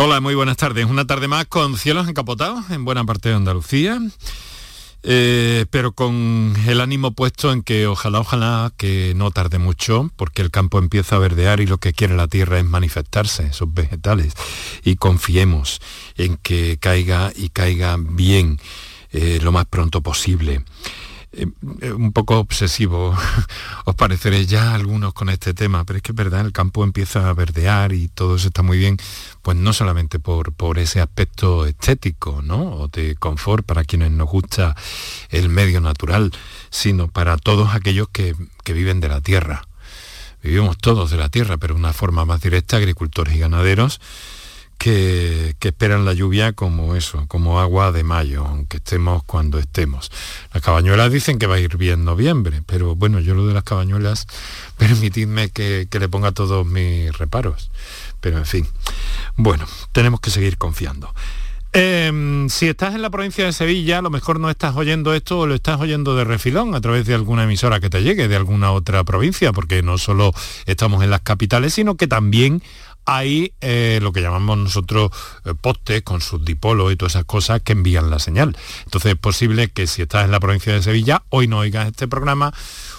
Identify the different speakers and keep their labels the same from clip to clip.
Speaker 1: Hola, muy buenas tardes. Una tarde más con cielos encapotados en buena parte de Andalucía. Eh, pero con el ánimo puesto en que ojalá, ojalá que no tarde mucho, porque el campo empieza a verdear y lo que quiere la tierra es manifestarse, esos vegetales, y confiemos en que caiga y caiga bien eh, lo más pronto posible. Eh, eh, un poco obsesivo, os pareceré ya algunos con este tema, pero es que es verdad, el campo empieza a verdear y todo eso está muy bien, pues no solamente por, por ese aspecto estético, ¿no? O de confort para quienes nos gusta el medio natural, sino para todos aquellos que, que viven de la tierra. Vivimos todos de la tierra, pero de una forma más directa, agricultores y ganaderos, que, esperan la lluvia como eso, como agua de mayo, aunque estemos cuando estemos. Las cabañuelas dicen que va a ir bien noviembre, pero bueno, yo lo de las cabañuelas, permitidme que, le ponga todos mis reparos. Pero en fin, bueno, tenemos que seguir confiando. Em, si estás en la provincia de Sevilla, a lo mejor no estás oyendo esto o lo estás oyendo de refilón a través de alguna emisora que te llegue de alguna otra provincia, porque no solo estamos en las capitales, sino que también hay eh, lo que llamamos nosotros eh, postes con sus dipolos y todas esas cosas que envían la señal. Entonces es posible que si estás en la provincia de Sevilla, hoy no oigas este programa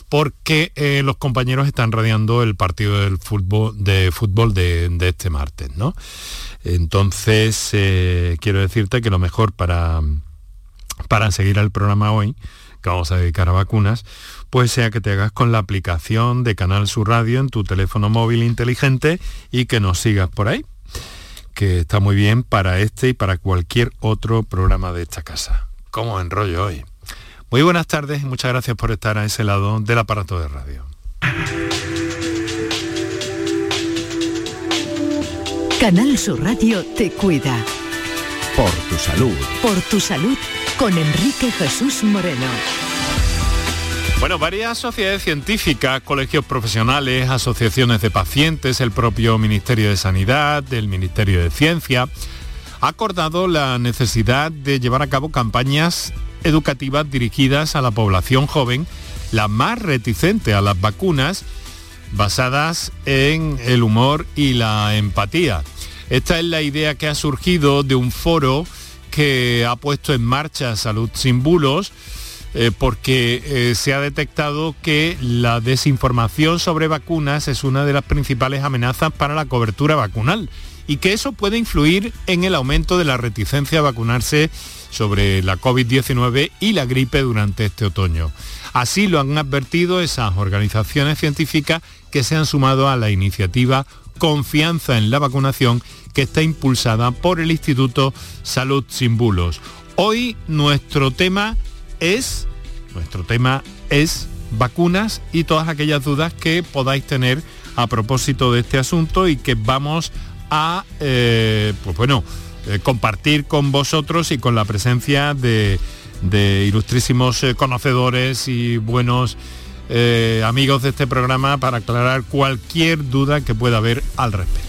Speaker 1: porque eh, los compañeros están radiando el partido del fútbol, de fútbol de, este martes, ¿no? Entonces, quiero decirte que lo mejor para, para seguir el programa hoy, que vamos a dedicar a vacunas, pues sea que te hagas con la aplicación de Canal Sur Radio en tu teléfono móvil inteligente y que nos sigas por ahí, que está muy bien para este y para cualquier otro programa de esta casa. ¿Cómo enrollo hoy? Muy buenas tardes y muchas gracias por estar a ese lado del aparato de radio.
Speaker 2: Canal Sur Radio te cuida.
Speaker 3: Por tu salud.
Speaker 2: Por tu salud con Enrique Jesús Moreno.
Speaker 1: Bueno, varias sociedades científicas, colegios profesionales, asociaciones de pacientes, el propio Ministerio de Sanidad, el Ministerio de Ciencia, ha acordado la necesidad de llevar a cabo campañas educativas dirigidas a la población joven, la más reticente a las vacunas, basadas en el humor y la empatía. Esta es la idea que ha surgido de un foro que ha puesto en marcha Salud sin Bulos, eh, porque eh, se ha detectado que la desinformación sobre vacunas es una de las principales amenazas para la cobertura vacunal y que eso puede influir en el aumento de la reticencia a vacunarse sobre la COVID-19 y la gripe durante este otoño. Así lo han advertido esas organizaciones científicas que se han sumado a la iniciativa Confianza en la vacunación que está impulsada por el Instituto Salud Sin Bulos. Hoy nuestro tema es, nuestro tema es vacunas y todas aquellas dudas que podáis tener a propósito de este asunto y que vamos a, eh, pues bueno, eh, compartir con vosotros y con la presencia de, ilustrísimos eh, conocedores y buenos amigos de este programa para aclarar cualquier duda que pueda haber al respecto.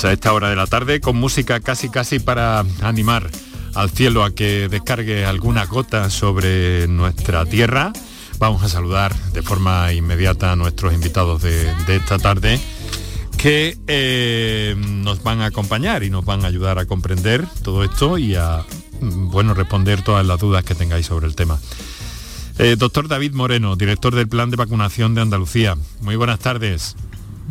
Speaker 1: Pues a esta hora de la tarde con música casi casi para animar al cielo a que descargue alguna gota sobre nuestra tierra. Vamos a saludar de forma inmediata a nuestros invitados de, esta tarde que eh, nos van a acompañar y nos van a ayudar a comprender todo esto y a bueno, responder todas las dudas que tengáis sobre el tema. Eh, doctor David Moreno, director del Plan de Vacunación de Andalucía. Muy buenas tardes.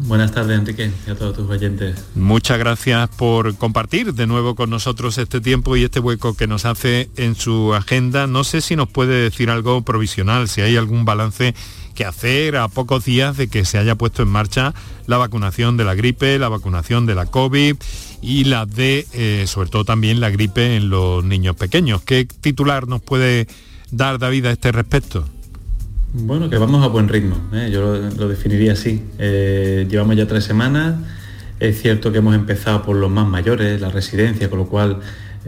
Speaker 4: Buenas tardes, Enrique, y a todos tus oyentes.
Speaker 1: Muchas gracias por compartir de nuevo con nosotros este tiempo y este hueco que nos hace en su agenda. No sé si nos puede decir algo provisional, si hay algún balance que hacer a pocos días de que se haya puesto en marcha la vacunación de la gripe, la vacunación de la COVID y la de, eh, sobre todo también la gripe en los niños pequeños. ¿Qué titular nos puede dar David a este respecto?
Speaker 4: Bueno, que vamos a buen ritmo, ¿eh? yo lo, definiría así. Eh, llevamos ya tres semanas, es cierto que hemos empezado por los más mayores, la residencia, con lo cual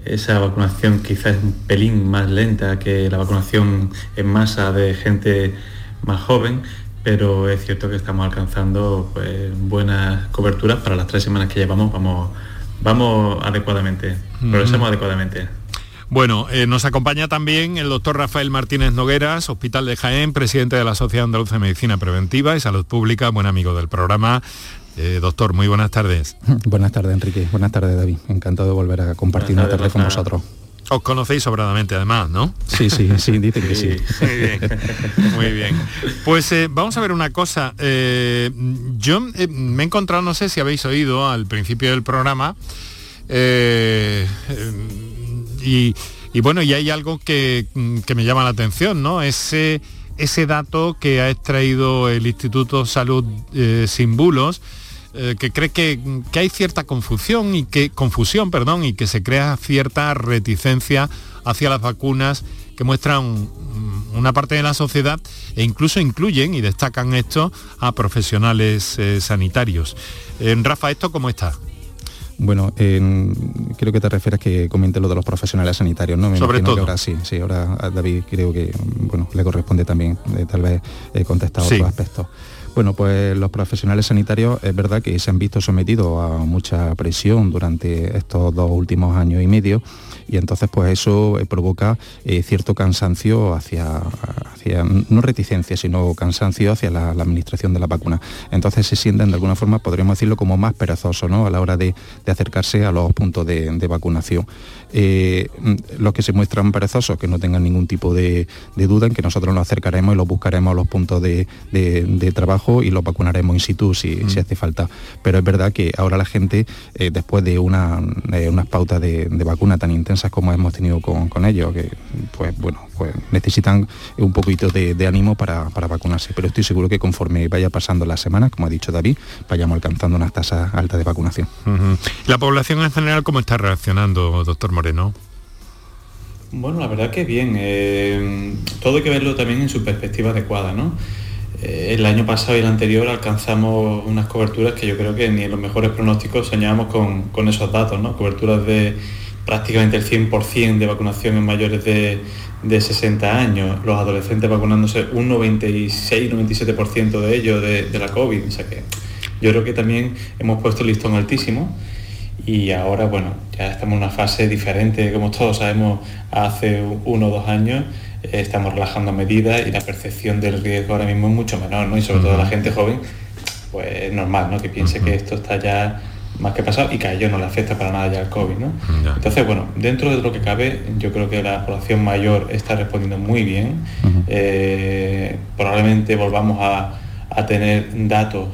Speaker 4: esa vacunación quizás es un pelín más lenta que la vacunación en masa de gente más joven, pero es cierto que estamos alcanzando pues, buenas coberturas para las tres semanas que llevamos, vamos, vamos adecuadamente, progresamos adecuadamente.
Speaker 1: Bueno, eh, nos acompaña también el doctor Rafael Martínez Nogueras, Hospital de Jaén, presidente de la Sociedad Andaluza de Medicina Preventiva y Salud Pública, buen amigo del programa. Eh, doctor, muy buenas tardes.
Speaker 5: Buenas tardes, Enrique. Buenas tardes, David. Encantado de volver a compartir una tarde con vosotros.
Speaker 1: Os conocéis sobradamente, además, ¿no?
Speaker 5: Sí, sí, sí, dice que sí.
Speaker 1: Muy bien, muy bien. Pues eh, vamos a ver una cosa. yo me he encontrado, no sé si habéis oído al principio del programa, y, bueno, y hay algo que, me llama la atención, ¿no? Ese, ese dato que ha extraído el Instituto Salud eh, Sin Bulos, eh, que cree que, hay cierta confusión y que confusión, perdón, y que se crea cierta reticencia hacia las vacunas que muestran una parte de la sociedad e incluso incluyen y destacan esto a profesionales eh, sanitarios. Rafa, ¿esto cómo está?
Speaker 5: Bueno, creo que te refieres que comente lo de los profesionales sanitarios, ¿no?
Speaker 1: Sobre todo.
Speaker 5: ahora sí, sí, ahora a David creo que bueno, le corresponde también eh, tal vez eh, contestar otros aspectos. Bueno, pues los profesionales sanitarios es verdad que se han visto sometidos a mucha presión durante estos dos últimos años y medio y entonces pues eso eh, provoca eh, cierto cansancio hacia, hacia, no reticencia, sino cansancio hacia la, administración de la vacuna. Entonces se sienten de alguna forma, podríamos decirlo, como más perezosos ¿no? a la hora de, acercarse a los puntos de, vacunación. Eh, los que se muestran perezosos, que no tengan ningún tipo de, duda en que nosotros nos acercaremos y los buscaremos a los puntos de, trabajo y los vacunaremos in situ si, si, hace falta. Pero es verdad que ahora la gente, después de una, unas pautas de, vacuna tan intensas, como hemos tenido con, ellos, que pues bueno, pues necesitan un poquito de, ánimo para, vacunarse. Pero estoy seguro que conforme vaya pasando las semanas, como ha dicho David, vayamos alcanzando unas tasas altas de vacunación.
Speaker 1: ¿La población en general cómo está reaccionando, doctor Moreno?
Speaker 4: Bueno, la verdad que bien. Eh, todo hay que verlo también en su perspectiva adecuada, ¿no? Eh, el año pasado y el anterior alcanzamos unas coberturas que yo creo que ni en los mejores pronósticos soñábamos con, con esos datos, ¿no? Coberturas de prácticamente el 100% de vacunación en mayores de, 60 años, los adolescentes vacunándose un 96-97% de ellos de, la COVID. O sea que yo creo que también hemos puesto el listón altísimo y ahora, bueno, ya estamos en una fase diferente, como todos sabemos, hace uno o dos años eh, estamos relajando medidas y la percepción del riesgo ahora mismo es mucho menor, ¿no? Y sobre todo la gente joven, pues es normal, ¿no? Que piense que esto está ya más que pasado y que a ellos no le afecta para nada ya el COVID. ¿no? Entonces, bueno, dentro de lo que cabe, yo creo que la población mayor está respondiendo muy bien. Eh, probablemente volvamos a, tener datos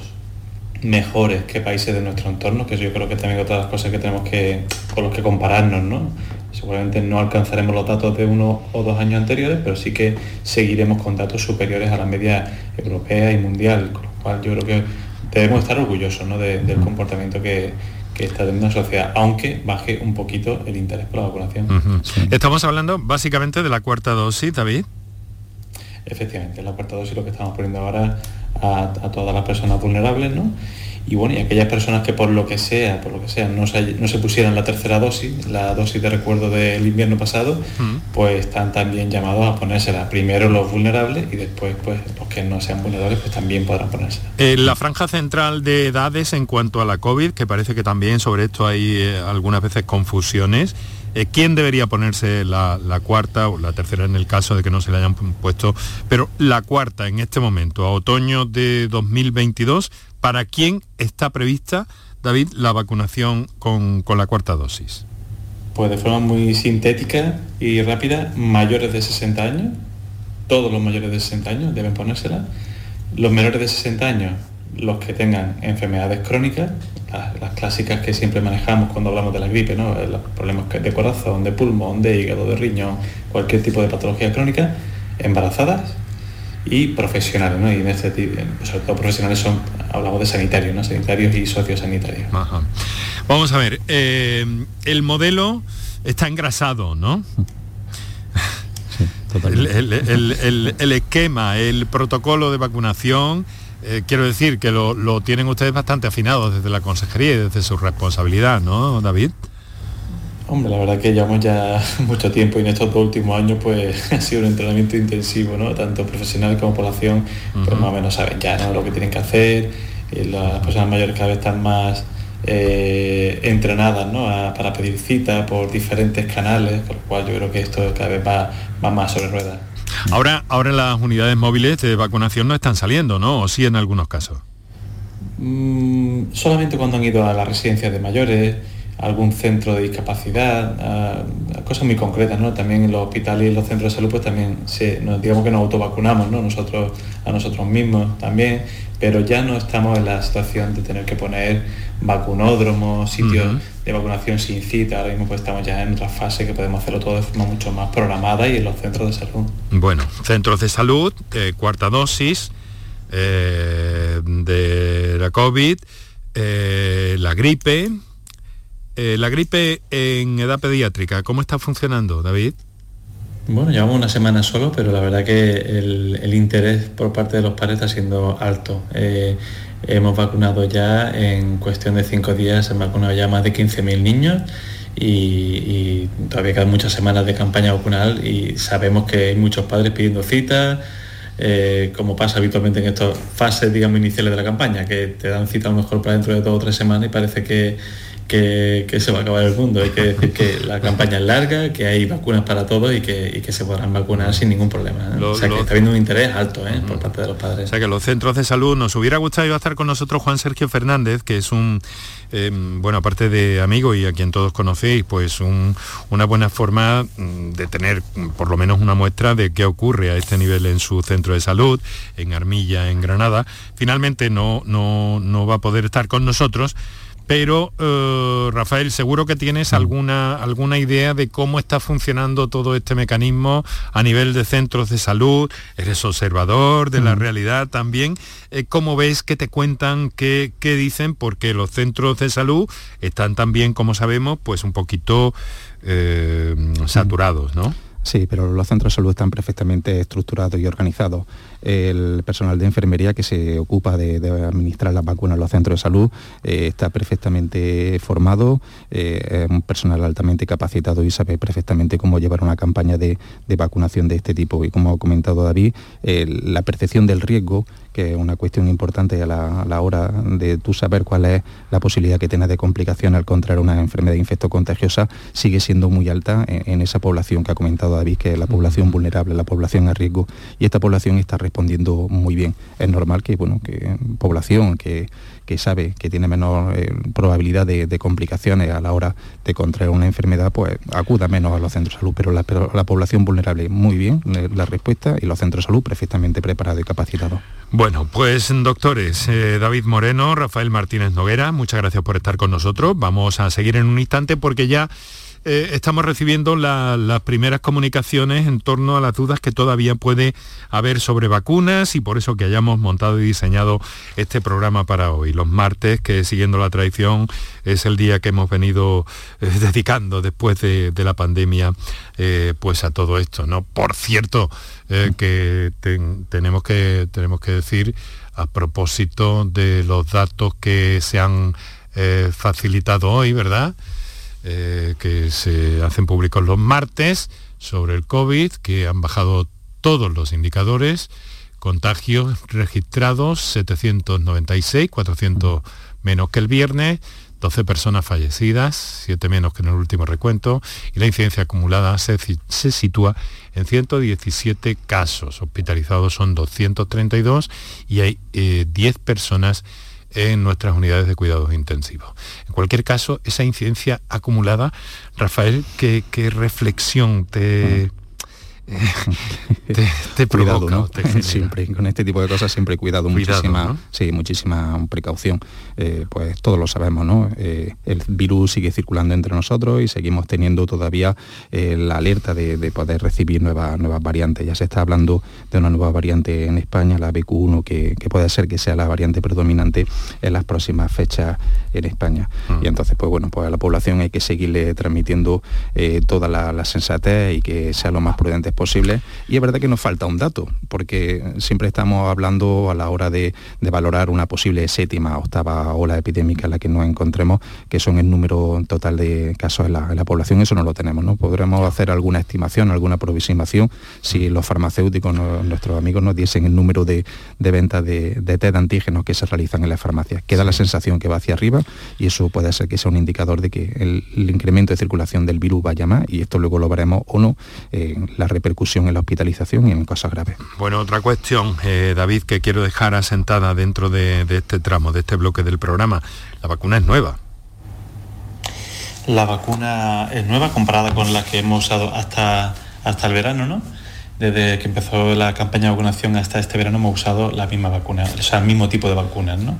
Speaker 4: mejores que países de nuestro entorno, que yo creo que también otra de las cosas que tenemos que, con los que compararnos, ¿no? Seguramente no alcanzaremos los datos de uno o dos años anteriores, pero sí que seguiremos con datos superiores a la media europea y mundial, con lo cual yo creo que debemos estar orgullosos del comportamiento que, está teniendo la sociedad, aunque baje un poquito el interés por la vacunación.
Speaker 1: Estamos hablando básicamente de la cuarta dosis, David.
Speaker 4: Efectivamente, la cuarta dosis lo que estamos poniendo ahora a, a todas las personas vulnerables, ¿no? Y bueno, y aquellas personas que por lo que sea, por lo que sea, no se, no se pusieran la tercera dosis, la dosis de recuerdo del invierno pasado, mm. pues están también llamados a ponérsela. Primero los vulnerables y después pues los que no sean vulnerables pues también podrán ponérsela.
Speaker 1: Eh, la franja central de edades en cuanto a la COVID, que parece que también sobre esto hay eh, algunas veces confusiones, eh, ¿quién debería ponerse la, la, cuarta o la tercera en el caso de que no se le hayan puesto? Pero la cuarta en este momento, a otoño de 2022, ¿Para quién está prevista, David, la vacunación con, la cuarta dosis?
Speaker 4: Pues de forma muy sintética y rápida, mayores de 60 años, todos los mayores de 60 años deben ponérsela. Los menores de 60 años, los que tengan enfermedades crónicas, las, clásicas que siempre manejamos cuando hablamos de la gripe, ¿no? los problemas de corazón, de pulmón, de hígado, de riñón, cualquier tipo de patología crónica, embarazadas y profesionales, ¿no? Y en este tipo, sobre todo profesionales son, hablamos de sanitarios, ¿no? Sanitarios y sociosanitarios.
Speaker 1: Vamos a ver, eh, el modelo está engrasado, ¿no? el, esquema, el protocolo de vacunación, eh, quiero decir que lo, lo, tienen ustedes bastante afinado desde la consejería y desde su responsabilidad, ¿no, David?
Speaker 4: Hombre, la verdad que llevamos ya mucho tiempo y en estos dos últimos años pues ha sido un entrenamiento intensivo, ¿no? Tanto profesional como población, pues más o menos saben ya ¿no? lo que tienen que hacer. Y las personas mayores cada vez están más eh, entrenadas ¿no? para pedir cita por diferentes canales, con lo cual yo creo que esto cada vez va, va más sobre ruedas.
Speaker 1: Ahora, ahora las unidades móviles de vacunación no están saliendo, ¿no? O sí en algunos casos.
Speaker 4: Mm, solamente cuando han ido a las residencias de mayores, algún centro de discapacidad, cosas muy concretas, ¿no? También en los hospitales y en los centros de salud, pues también se, digamos que nos autovacunamos, ¿no? Nosotros a nosotros mismos también, pero ya no estamos en la situación de tener que poner vacunódromos, sitios de vacunación sin cita, ahora mismo pues estamos ya en otra fase que podemos hacerlo todo de forma mucho más programada y en los centros de salud.
Speaker 1: Bueno, centros de salud, eh, cuarta dosis eh, de la COVID, eh, la gripe, eh, la gripe en edad pediátrica, ¿cómo está funcionando, David?
Speaker 4: Bueno, llevamos una semana solo, pero la verdad que el, interés por parte de los padres está siendo alto. Eh, hemos vacunado ya en cuestión de cinco días, hemos vacunado ya más de 15.000 niños y, todavía quedan muchas semanas de campaña vacunal y sabemos que hay muchos padres pidiendo citas, eh, como pasa habitualmente en estas fases, digamos, iniciales de la campaña, que te dan cita a lo mejor para dentro de dos o tres semanas y parece que que, se va a acabar el mundo. Hay que decir que la campaña es larga, que hay vacunas para todos y que, se podrán vacunar sin ningún problema. ¿eh? o sea que está habiendo un interés alto ¿eh? por parte de los padres.
Speaker 1: O sea que los centros de salud, nos hubiera gustado estar con nosotros Juan Sergio Fernández, que es un, eh, bueno, aparte de amigo y a quien todos conocéis, pues una buena forma mm, de tener por lo menos una muestra de qué ocurre a este nivel en su centro de salud, en Armilla, en Granada. Finalmente no, no, no va a poder estar con nosotros pero eh, Rafael, seguro que tienes mm. alguna, alguna idea de cómo está funcionando todo este mecanismo a nivel de centros de salud, eres observador de la mm. realidad también, eh, ¿cómo ves que te cuentan, qué, dicen? Porque los centros de salud están también, como sabemos, pues un poquito eh, saturados, ¿no?
Speaker 5: Sí, pero los centros de salud están perfectamente estructurados y organizados el personal de enfermería que se ocupa de, administrar las vacunas en los centros de salud eh, está perfectamente formado, eh, es un personal altamente capacitado y sabe perfectamente cómo llevar una campaña de, vacunación de este tipo. Y como ha comentado David, la percepción del riesgo, que es una cuestión importante a la, hora de tú saber cuál es la posibilidad que tienes de complicación al contraer una enfermedad infectocontagiosa, sigue siendo muy alta en, esa población que ha comentado David, que es la población vulnerable, la población a riesgo. Y esta población está respondiendo muy bien. Es normal que, bueno, que población que, sabe que tiene menor eh, probabilidad de, complicaciones a la hora de contraer una enfermedad, pues acuda menos a los centros de salud, pero la, la población vulnerable muy bien, eh, la respuesta y los centros de salud perfectamente preparados y capacitados.
Speaker 1: Bueno, pues doctores, eh, David Moreno, Rafael Martínez Noguera, muchas gracias por estar con nosotros. Vamos a seguir en un instante porque ya eh, estamos recibiendo las primeras comunicaciones en torno a las dudas que todavía puede haber sobre vacunas y por eso que hayamos montado y diseñado este programa para hoy. Los martes, que siguiendo la tradición es el día que hemos venido eh, dedicando después de, la pandemia eh, pues a todo esto. ¿no? Por cierto, que tenemos que tenemos que decir a propósito de los datos que se han facilitado hoy, ¿verdad? Eh, que se hacen públicos los martes sobre el COVID, que han bajado todos los indicadores, contagios registrados 796, 400 menos que el viernes, 12 personas fallecidas, 7 menos que en el último recuento, y la incidencia acumulada se, sitúa en 117 casos. Hospitalizados son 232 y hay 10 eh, personas en nuestras unidades de cuidados intensivos. En cualquier caso, esa incidencia acumulada, Rafael, ¿qué, reflexión te,
Speaker 5: te, cuidado, ¿no? siempre, con este tipo de cosas siempre cuidado, muchísima, sí, muchísima precaución. Eh, pues todos lo sabemos, ¿no? Eh, el virus sigue circulando entre nosotros y seguimos teniendo todavía eh, la alerta de, poder recibir nuevas, nuevas variantes. Ya se está hablando de una nueva variante en España, la BQ1, que, puede ser que sea la variante predominante en las próximas fechas en España. Mm. Y entonces, pues bueno, pues a la población hay que seguirle transmitiendo toda la, la sensatez y que sea lo más prudente posible. Y es verdad que nos falta un dato, porque siempre estamos hablando a la hora de, valorar una posible séptima, octava ola epidémica en la que nos encontremos, que son el número total de casos en la, población. Eso no lo tenemos, ¿no? Podremos hacer alguna estimación, alguna aproximación, si los farmacéuticos, nuestros amigos, nos diesen el número de, ventas de, de test de antígenos que se realizan en las farmacias. Queda la sensación que va hacia arriba y eso puede ser que sea un indicador de que el, incremento de circulación del virus vaya más y esto luego lo veremos o no en la repercusión en la hospitalización y en cosas graves.
Speaker 1: Bueno, otra cuestión, eh, David, que quiero dejar asentada dentro de, este tramo, de este bloque del programa. La vacuna es nueva.
Speaker 4: La vacuna es nueva comparada con la que hemos usado hasta, hasta el verano, ¿no? Desde que empezó la campaña de vacunación hasta este verano hemos usado la misma vacuna, o sea, el mismo tipo de vacunas, ¿no?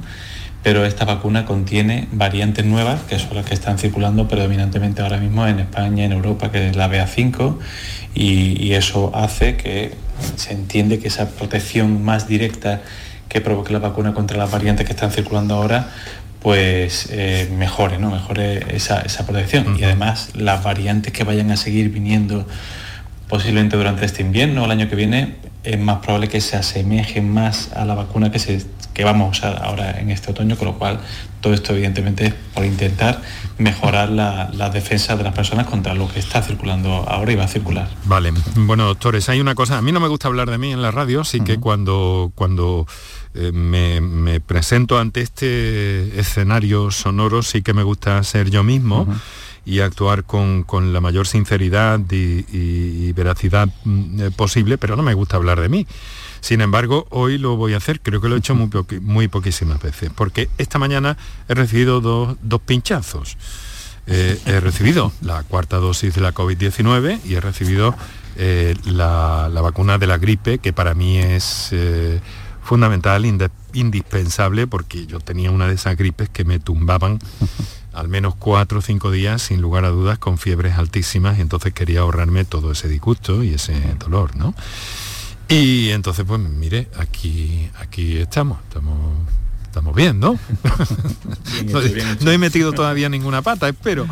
Speaker 4: Pero esta vacuna contiene variantes nuevas, que son las que están circulando predominantemente ahora mismo en España, en Europa, que es la BA5, y, eso hace que se entiende que esa protección más directa que provoque la vacuna contra las variantes que están circulando ahora, pues eh, mejore, ¿no? mejore esa, protección. Y además las variantes que vayan a seguir viniendo posiblemente durante este invierno o el año que viene, es más probable que se asemejen más a la vacuna que, se, que vamos a usar ahora en este otoño, con lo cual todo esto evidentemente es por intentar mejorar la, defensa de las personas contra lo que está circulando ahora y va a circular.
Speaker 1: Vale, bueno doctores, hay una cosa, a mí no me gusta hablar de mí en la radio, así que cuando, cuando eh, me, presento ante este escenario sonoro sí que me gusta ser yo mismo. Y actuar con, la mayor sinceridad y, veracidad mm, eh, posible, pero no me gusta hablar de mí. Sin embargo, hoy lo voy a hacer, creo que lo he hecho muy, muy poquísimas veces, porque esta mañana he recibido dos, pinchazos. Eh, he recibido la cuarta dosis de la COVID-19 y he recibido eh, la, vacuna de la gripe, que para mí es fundamental, indispensable, porque yo tenía una de esas gripes que me tumbaban al menos cuatro o cinco días, sin lugar a dudas, con fiebres altísimas, y entonces quería ahorrarme todo ese disgusto y ese dolor, ¿no? Y entonces, pues mire, aquí, aquí estamos, estamos, estamos bien, ¿no? no, he metido todavía ninguna pata, espero.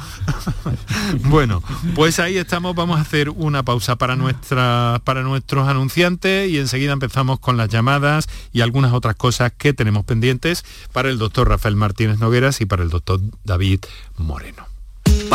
Speaker 1: bueno, pues ahí estamos, vamos a hacer una pausa para, nuestra, para nuestros anunciantes y enseguida empezamos con las llamadas y algunas otras cosas que tenemos pendientes para el doctor Rafael Martínez Nogueras y para el doctor David Moreno.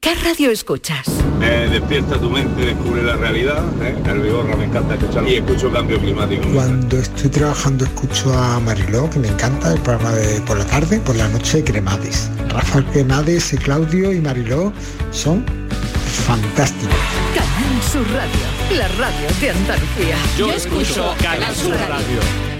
Speaker 2: ¿Qué radio escuchas?
Speaker 6: Me despierta tu mente, descubre la realidad. ¿eh? El Vigorra me encanta escuchar y escucho cambio climático.
Speaker 7: Cuando estoy trabajando escucho a Mariló, que me encanta, el programa de por la tarde, por la noche Cremades. Rafael Cremades, Claudio y Mariló son fantásticos.
Speaker 2: Canal Sur Radio, la radio de Andalucía.
Speaker 8: Yo, escucho Canal Sur radio.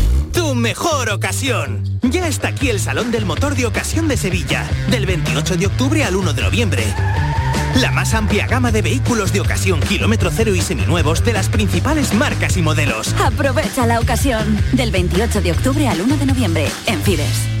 Speaker 9: tu mejor ocasión. Ya está aquí el Salón del Motor de Ocasión de Sevilla, del 28 de octubre al 1 de noviembre. La más amplia gama de vehículos de ocasión kilómetro cero y seminuevos de las principales marcas y modelos.
Speaker 10: Aprovecha la ocasión, del 28 de octubre al 1 de noviembre, en Fides.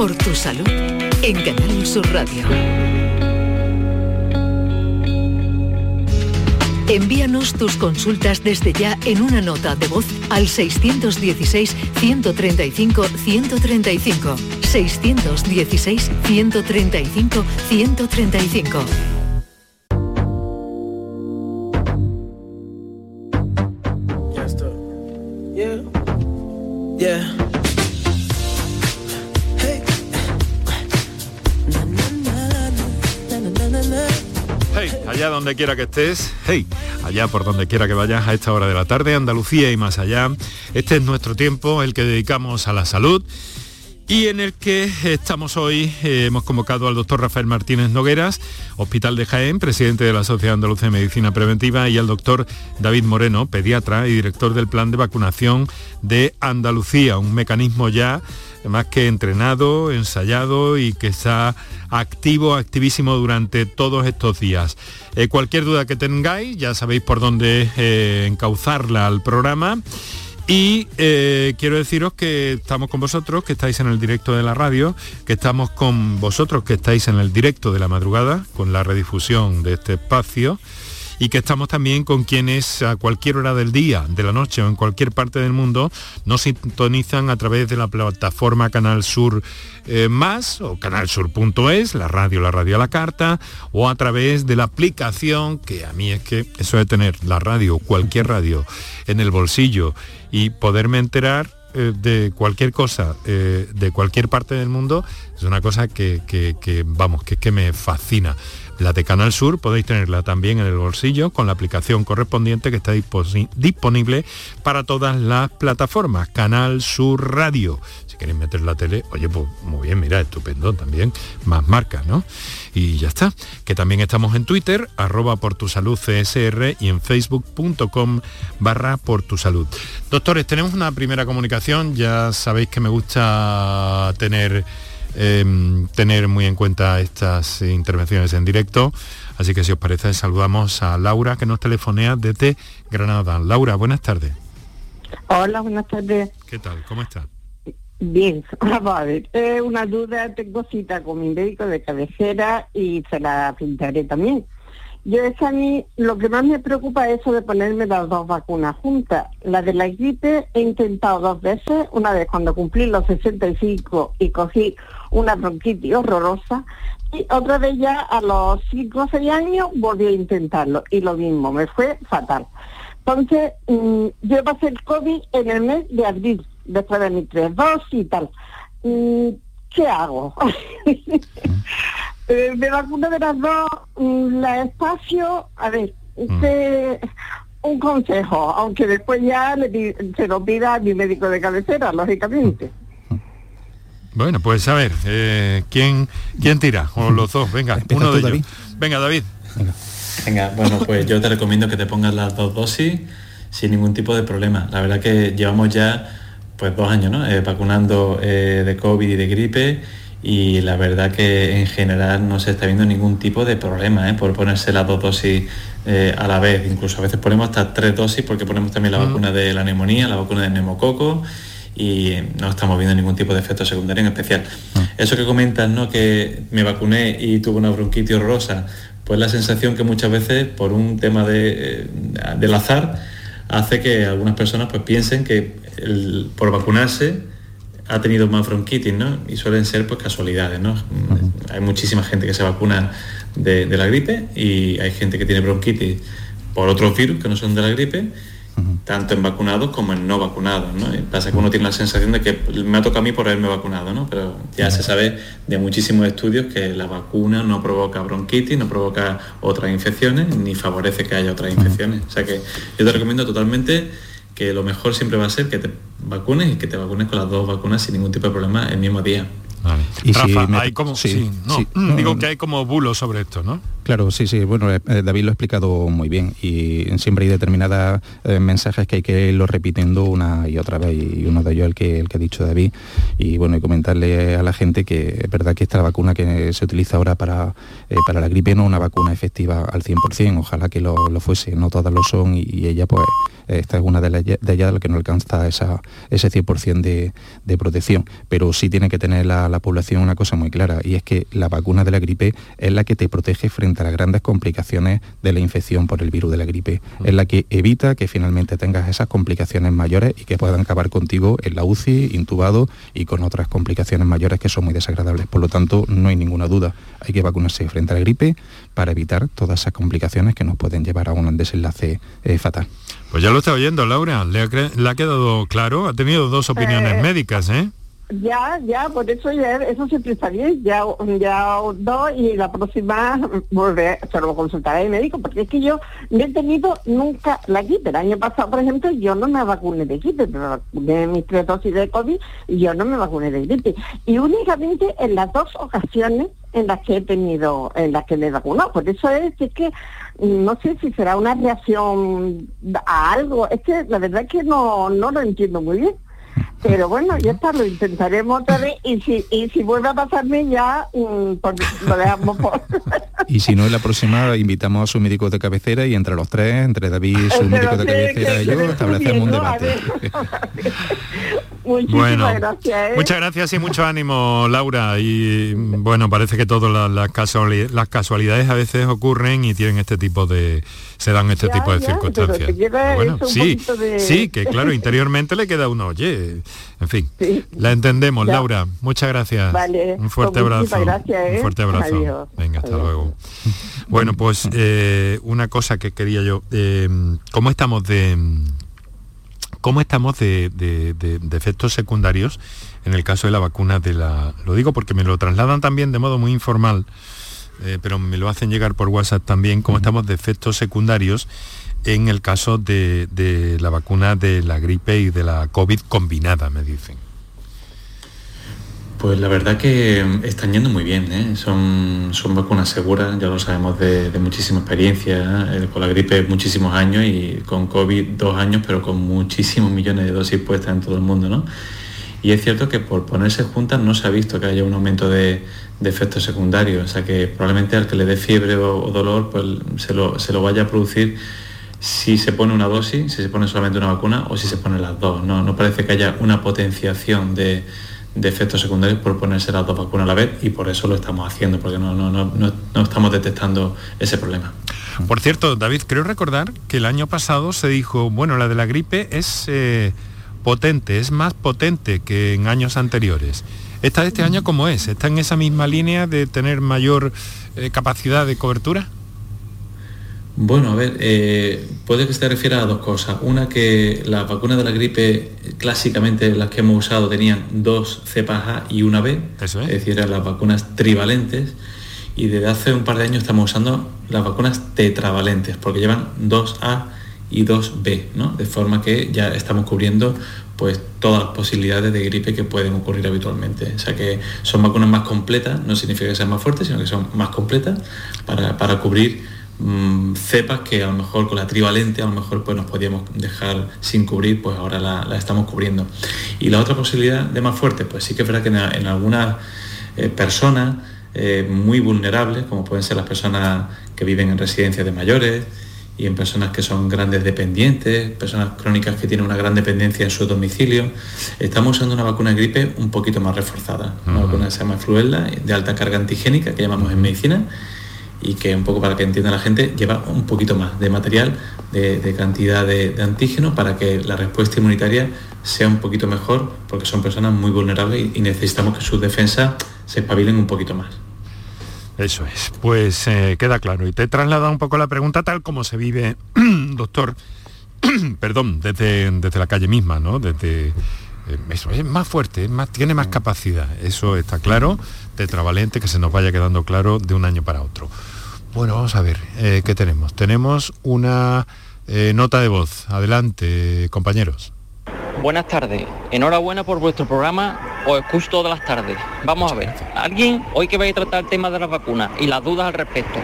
Speaker 2: por tu salud, en Canal Sur Radio. Envíanos tus consultas desde ya en una nota de voz al 616-135-135. 616-135-135. Ya está. Yeah. Yeah.
Speaker 1: Allá donde quiera que estés, hey, allá por donde quiera que vayas a esta hora de la tarde, Andalucía y más allá. Este es nuestro tiempo, el que dedicamos a la salud y en el que estamos hoy, eh, hemos convocado al doctor Rafael Martínez Nogueras, Hospital de Jaén, presidente de la Sociedad Andalucía de Medicina Preventiva, y al doctor David Moreno, pediatra y director del plan de vacunación de Andalucía, un mecanismo ya más que entrenado, ensayado y que está activo, activísimo durante todos estos días. Eh, cualquier duda que tengáis, ya sabéis por dónde eh, encauzarla al programa. Y eh, quiero deciros que estamos con vosotros, que estáis en el directo de la radio, que estamos con vosotros, que estáis en el directo de la madrugada, con la redifusión de este espacio y que estamos también con quienes a cualquier hora del día, de la noche o en cualquier parte del mundo nos sintonizan a través de la plataforma Canal Sur eh, Más o canalsur.es, la radio, la radio a la carta, o a través de la aplicación, que a mí es que eso de tener la radio, cualquier radio en el bolsillo y poderme enterar eh, de cualquier cosa, eh, de cualquier parte del mundo, es una cosa que, que vamos, que, que me fascina. La de Canal Sur podéis tenerla también en el bolsillo con la aplicación correspondiente que está disponible para todas las plataformas. Canal Sur Radio. Si queréis meter la tele, oye, pues muy bien, mira, estupendo también. Más marcas, ¿no? Y ya está. Que también estamos en Twitter, arroba por tu salud CSR y en facebook.com barra por tu salud. Doctores, tenemos una primera comunicación. Ya sabéis que me gusta tener Em, tener muy en cuenta estas intervenciones en directo. Así que si os parece, saludamos a Laura que nos telefonea desde Granada. Laura, buenas tardes.
Speaker 11: Hola, buenas tardes.
Speaker 1: ¿Qué tal? ¿Cómo estás?
Speaker 11: Bien, vamos a ver. una duda, tengo cita con mi médico de cabecera y se la pintaré también. Yo es a mí, lo que más me preocupa es eso de ponerme las dos vacunas juntas. La de la gripe he intentado dos veces, una vez cuando cumplí los 65 y cogí una bronquitis horrorosa, y otra vez ya a los 5 o 6 años volví a intentarlo, y lo mismo, me fue fatal. Entonces, mm, yo pasé el COVID en el mes de abril, después de mis tres dosis y tal. Mm, ¿Qué hago? Eh, me vacuno de las dos, mm, la espacio, a ver, usted, un consejo, aunque después ya le, se lo pida a mi médico de cabecera, lógicamente.
Speaker 1: Bueno, pues a ver, eh, ¿quién, ¿quién tira? O los dos, venga, uno de ellos. Venga, David.
Speaker 4: Venga. bueno, pues yo te recomiendo que te pongas las dos dosis sin ningún tipo de problema. La verdad que llevamos ya pues dos años, ¿no? Eh, vacunando de COVID y de gripe y la verdad que en general no se está viendo ningún tipo de problema ¿eh? por ponerse las dos dosis eh, a la vez. Incluso a veces ponemos hasta tres dosis porque ponemos también la mm. vacuna de la neumonía, la vacuna de neumococo y no estamos viendo ningún tipo de efecto secundario en especial. Mm. Eso que comentas, ¿no? que me vacuné y tuve una bronquitis horrorosa, pues la sensación que muchas veces por un tema de, eh, del azar hace que algunas personas pues piensen que por vacunarse ha tenido más bronquitis, ¿no? Y suelen ser pues casualidades, ¿no? Hay muchísima gente que se vacuna de, la gripe y hay gente que tiene bronquitis por otros virus que no son de la gripe, tanto en vacunados como en no vacunados, ¿no? pasa que uno tiene la sensación de que me ha tocado a mí por haberme vacunado, ¿no? Pero ya se sabe de muchísimos estudios que la vacuna no provoca bronquitis, no provoca otras infecciones, ni favorece que haya otras infecciones. O sea que yo te recomiendo totalmente que lo mejor siempre va a ser que te vacunes y que te vacunes con las dos vacunas sin ningún tipo de problema el mismo día.
Speaker 1: Y Rafa, hay como, sí, no, digo que hay como bulos sobre esto, ¿no?
Speaker 5: Claro, sí, sí. Bueno, eh, eh, David lo ha explicado muy bien. Y siempre hay determinados eh, mensajes que hay que irlo repitiendo una y otra vez. Y uno de ellos el que, el que ha dicho David. Y bueno, y comentarle a la gente que es verdad que esta vacuna que se utiliza ahora para, para la gripe no es una vacuna efectiva al 100%, ojalá que lo, fuese, no todas lo son. Y, ella pues esta es una de, ellas de las que no alcanza esa, ese 100% de, de, protección, pero sí tiene que tener la, la población una cosa muy clara y es que la vacuna de la gripe es la que te protege frente las grandes complicaciones de la infección por el virus de la gripe. Es la que evita que finalmente tengas esas complicaciones mayores y que puedan acabar contigo en la UCI, intubado y con otras complicaciones mayores que son muy desagradables. Por lo tanto, no hay ninguna duda. Hay que vacunarse frente a la gripe para evitar todas esas complicaciones que nos pueden llevar a un desenlace eh, fatal.
Speaker 1: Pues ya lo está oyendo, Laura. Le ha, quedado claro. Ha tenido dos opiniones eh, médicas, ¿eh?
Speaker 11: Ya, ya, por eso ya, eso siempre está bien, ya, ya dos y la próxima volver, se lo consultaré al médico, porque es que yo no he tenido nunca la gripe. El año pasado, por ejemplo, yo no me vacuné de gripe, me vacuné de mis tres dosis de COVID y yo no me vacuné de gripe. Y únicamente en las dos ocasiones en las que he tenido, en las que me he vacunado. Por eso es, es que no sé si será una reacción a algo. Es que la verdad es que no, no lo entiendo muy bien. Pero bueno, ya está, lo intentaremos otra vez y si, y si vuelve a pasarme ya mm, pues, lo dejamos por...
Speaker 5: Y si no, en la próxima invitamos a su médico de cabecera y entre los tres, entre David, su médico de cabecera y yo, establecemos un debate.
Speaker 1: Muchísimas gracias. ¿eh? Muchas gracias y mucho ánimo, Laura. Y bueno, parece que todas las, casualidades a veces ocurren y tienen este tipo de se dan este tipo de circunstancias. Bueno, sí, sí, que claro, interiormente le queda uno, oye, en fin, la entendemos, Laura. Muchas gracias. un fuerte pues abrazo. Un ¿eh? fuerte abrazo. Venga, hasta luego. Bueno, pues eh, una cosa que quería yo, eh, ¿cómo estamos de cómo estamos de, de, efectos secundarios en el caso de la vacuna de la. Lo digo porque me lo trasladan también de modo muy informal eh, pero me lo hacen llegar por WhatsApp también, cómo estamos de efectos secundarios en el caso de, la vacuna de la gripe y de la COVID combinada, me dicen.
Speaker 4: Pues la verdad que están yendo muy bien, ¿eh? son, son vacunas seguras, ya lo sabemos de, muchísima experiencia, ¿eh? con la gripe muchísimos años y con COVID dos años, pero con muchísimos millones de dosis puestas en todo el mundo. ¿no? Y es cierto que por ponerse juntas no se ha visto que haya un aumento de, efectos secundarios, o sea que probablemente al que le dé fiebre o, dolor pues se lo, vaya a producir si se pone una dosis, si se pone solamente una vacuna o si se ponen las dos. No, no parece que haya una potenciación de, efectos secundarios por ponerse las dos vacunas a la vez y por eso lo estamos haciendo, porque no, no, no, estamos detectando ese problema.
Speaker 1: Por cierto, David, creo recordar que el año pasado se dijo, bueno, la de la gripe es... Eh, potente, es más potente que en años anteriores. ¿Esta de este año cómo es? ¿Está en esa misma línea de tener mayor eh, capacidad de cobertura?
Speaker 4: Bueno, a ver, eh, puede que se refiera a dos cosas. Una, que las vacunas de la gripe, clásicamente las que hemos usado, tenían dos cepas A y una B, Eso es. es decir, eran las vacunas trivalentes, y desde hace un par de años estamos usando las vacunas tetravalentes, porque llevan dos A y 2B, ¿no? de forma que ya estamos cubriendo pues, todas las posibilidades de gripe que pueden ocurrir habitualmente. O sea que son vacunas más completas, no significa que sean más fuertes, sino que son más completas para, cubrir mm, cepas que a lo mejor con la trivalente a lo mejor pues, nos podíamos dejar sin cubrir, pues ahora la, estamos cubriendo. Y la otra posibilidad de más fuerte, pues sí que es verdad que en, algunas eh, personas eh, muy vulnerables, como pueden ser las personas que viven en residencias de mayores, y en personas que son grandes dependientes, personas crónicas que tienen una gran dependencia en su domicilio. Estamos usando una vacuna de gripe un poquito más reforzada, una vacuna que se llama Fluella, de alta carga antigénica, que llamamos en medicina, y que un poco para que entienda la gente, lleva un poquito más de material, de, cantidad de, antígeno, para que la respuesta inmunitaria sea un poquito mejor, porque son personas muy vulnerables y necesitamos que sus defensas se espabilen un poquito más.
Speaker 1: Eso es, pues eh, queda claro. Y te he trasladado un poco la pregunta tal como se vive, doctor, perdón, desde, desde la calle misma, ¿no? Desde, eso es más fuerte, más, tiene más capacidad, eso está claro, tetravalente, que se nos vaya quedando claro de un año para otro. Bueno, vamos a ver, eh, ¿qué tenemos? Tenemos una nota de voz. Adelante, compañeros.
Speaker 12: Buenas tardes. Enhorabuena por vuestro programa os escucho todas las tardes. Vamos a ver, alguien, hoy que vais a tratar el tema de las vacunas y las dudas al respecto,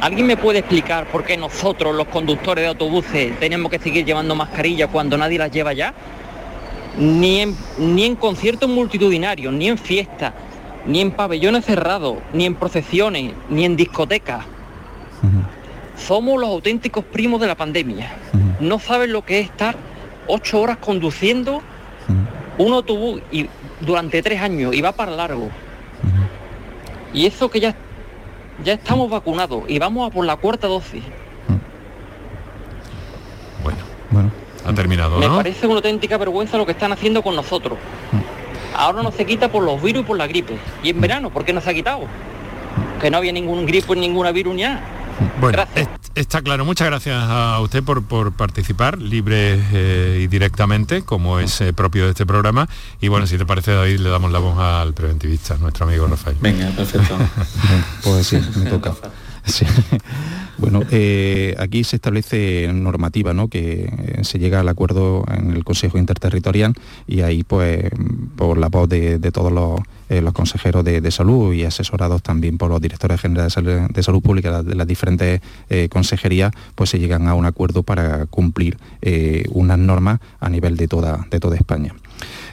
Speaker 12: ¿alguien me puede explicar por qué nosotros, los conductores de autobuses, tenemos que seguir llevando mascarillas cuando nadie las lleva ya? Ni en, ni en conciertos multitudinarios, ni en fiestas, ni en pabellones cerrados, ni en procesiones, ni en discotecas. Somos los auténticos primos de la pandemia. No saben lo que es estar ocho horas conduciendo un autobús y durante tres años y va para largo. Y eso que ya, ya estamos vacunados y vamos a por la cuarta dosis.
Speaker 1: Bueno, bueno. Ha terminado,
Speaker 12: Me parece una auténtica vergüenza lo que están haciendo con nosotros. Ahora no se quita por los virus y por la gripe. Y en verano, ¿por qué no se ha quitado? Que no había ningún gripe, ninguna virus ni nada.
Speaker 1: Bueno, está claro. Muchas gracias a usted por, participar libre eh, y directamente, como es eh, propio de este programa. Y bueno, si te parece, David, le damos la voz al preventivista, nuestro amigo Rafael.
Speaker 4: Venga, perfecto.
Speaker 5: pues sí, me toca. Bueno, eh, aquí se establece normativa, ¿no? Que se llega al acuerdo en el Consejo Interterritorial y ahí, pues, por la voz de, todos los, eh, consejeros de, salud y asesorados también por los directores generales de salud, pública de las diferentes eh, consejerías, pues se llegan a un acuerdo para cumplir unas normas a nivel de toda, de toda España.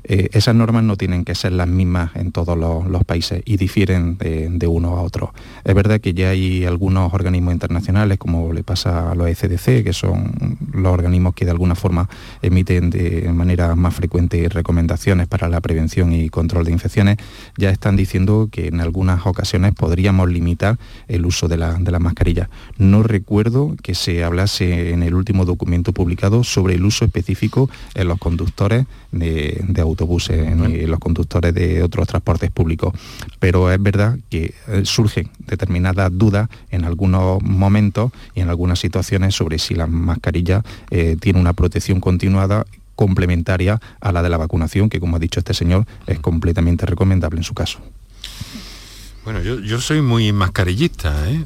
Speaker 5: Eh, esas normas no tienen que ser las mismas en todos los, países y difieren de, uno a otro. Es verdad que ya hay algunos organismos internacionales, como le pasa a los ECDC, que son los organismos que de alguna forma emiten de manera más frecuente recomendaciones para la prevención y control de infecciones, ya están diciendo que en algunas ocasiones podríamos limitar el uso de la, mascarilla. No recuerdo que se hablase en el último documento publicado sobre el uso específico en los conductores de, de autobuses y los conductores de otros transportes públicos. Pero es verdad que eh, surgen determinadas dudas en algunos momentos y en algunas situaciones sobre si la mascarilla eh, tiene una protección continuada complementaria a la de la vacunación, que como ha dicho este señor, es completamente recomendable en su caso.
Speaker 1: Bueno, yo, soy muy mascarillista, ¿eh?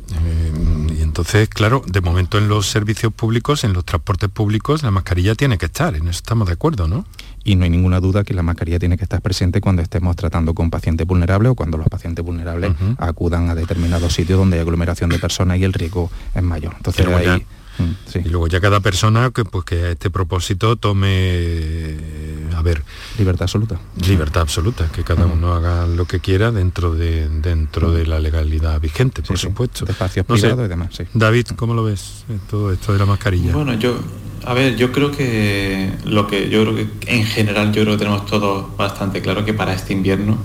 Speaker 1: y entonces, claro, de momento en los servicios públicos, en los transportes públicos, la mascarilla tiene que estar, en eso estamos de acuerdo, ¿no?
Speaker 5: Y no hay ninguna duda que la mascarilla tiene que estar presente cuando estemos tratando con pacientes vulnerables o cuando los pacientes vulnerables acudan a determinados sitios donde hay aglomeración de personas y el riesgo es mayor. Entonces ahí,
Speaker 1: mm, Y luego ya cada persona que, pues, que a este propósito tome, eh, a ver...
Speaker 5: Libertad absoluta.
Speaker 1: Libertad absoluta, que cada uno haga lo que quiera dentro de, dentro de la legalidad vigente, por supuesto.
Speaker 5: De espacios privados y demás,
Speaker 1: David, ¿cómo lo ves todo esto de la mascarilla?
Speaker 4: Bueno, yo a ver, yo creo que lo que yo creo que en general yo creo que tenemos todo bastante claro que para este invierno,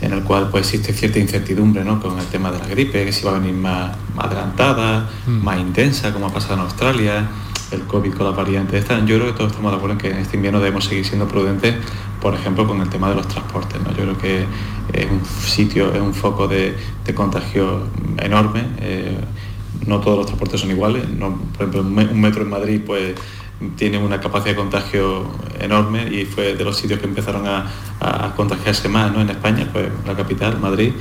Speaker 4: en el cual pues existe cierta incertidumbre ¿no? con el tema de la gripe, que si va a venir más, adelantada, mm. más intensa, como ha pasado en Australia, el COVID con la variante esta, yo creo que todos estamos de acuerdo en que en este invierno debemos seguir siendo prudentes, por ejemplo, con el tema de los transportes. ¿no? Yo creo que es un sitio, es un foco de, contagio enorme. Eh, no todos los transportes son iguales. por ejemplo, un metro en Madrid pues, tiene una capacidad de contagio enorme y fue de los sitios que empezaron a, contagiarse más ¿no? en España, pues la capital, Madrid.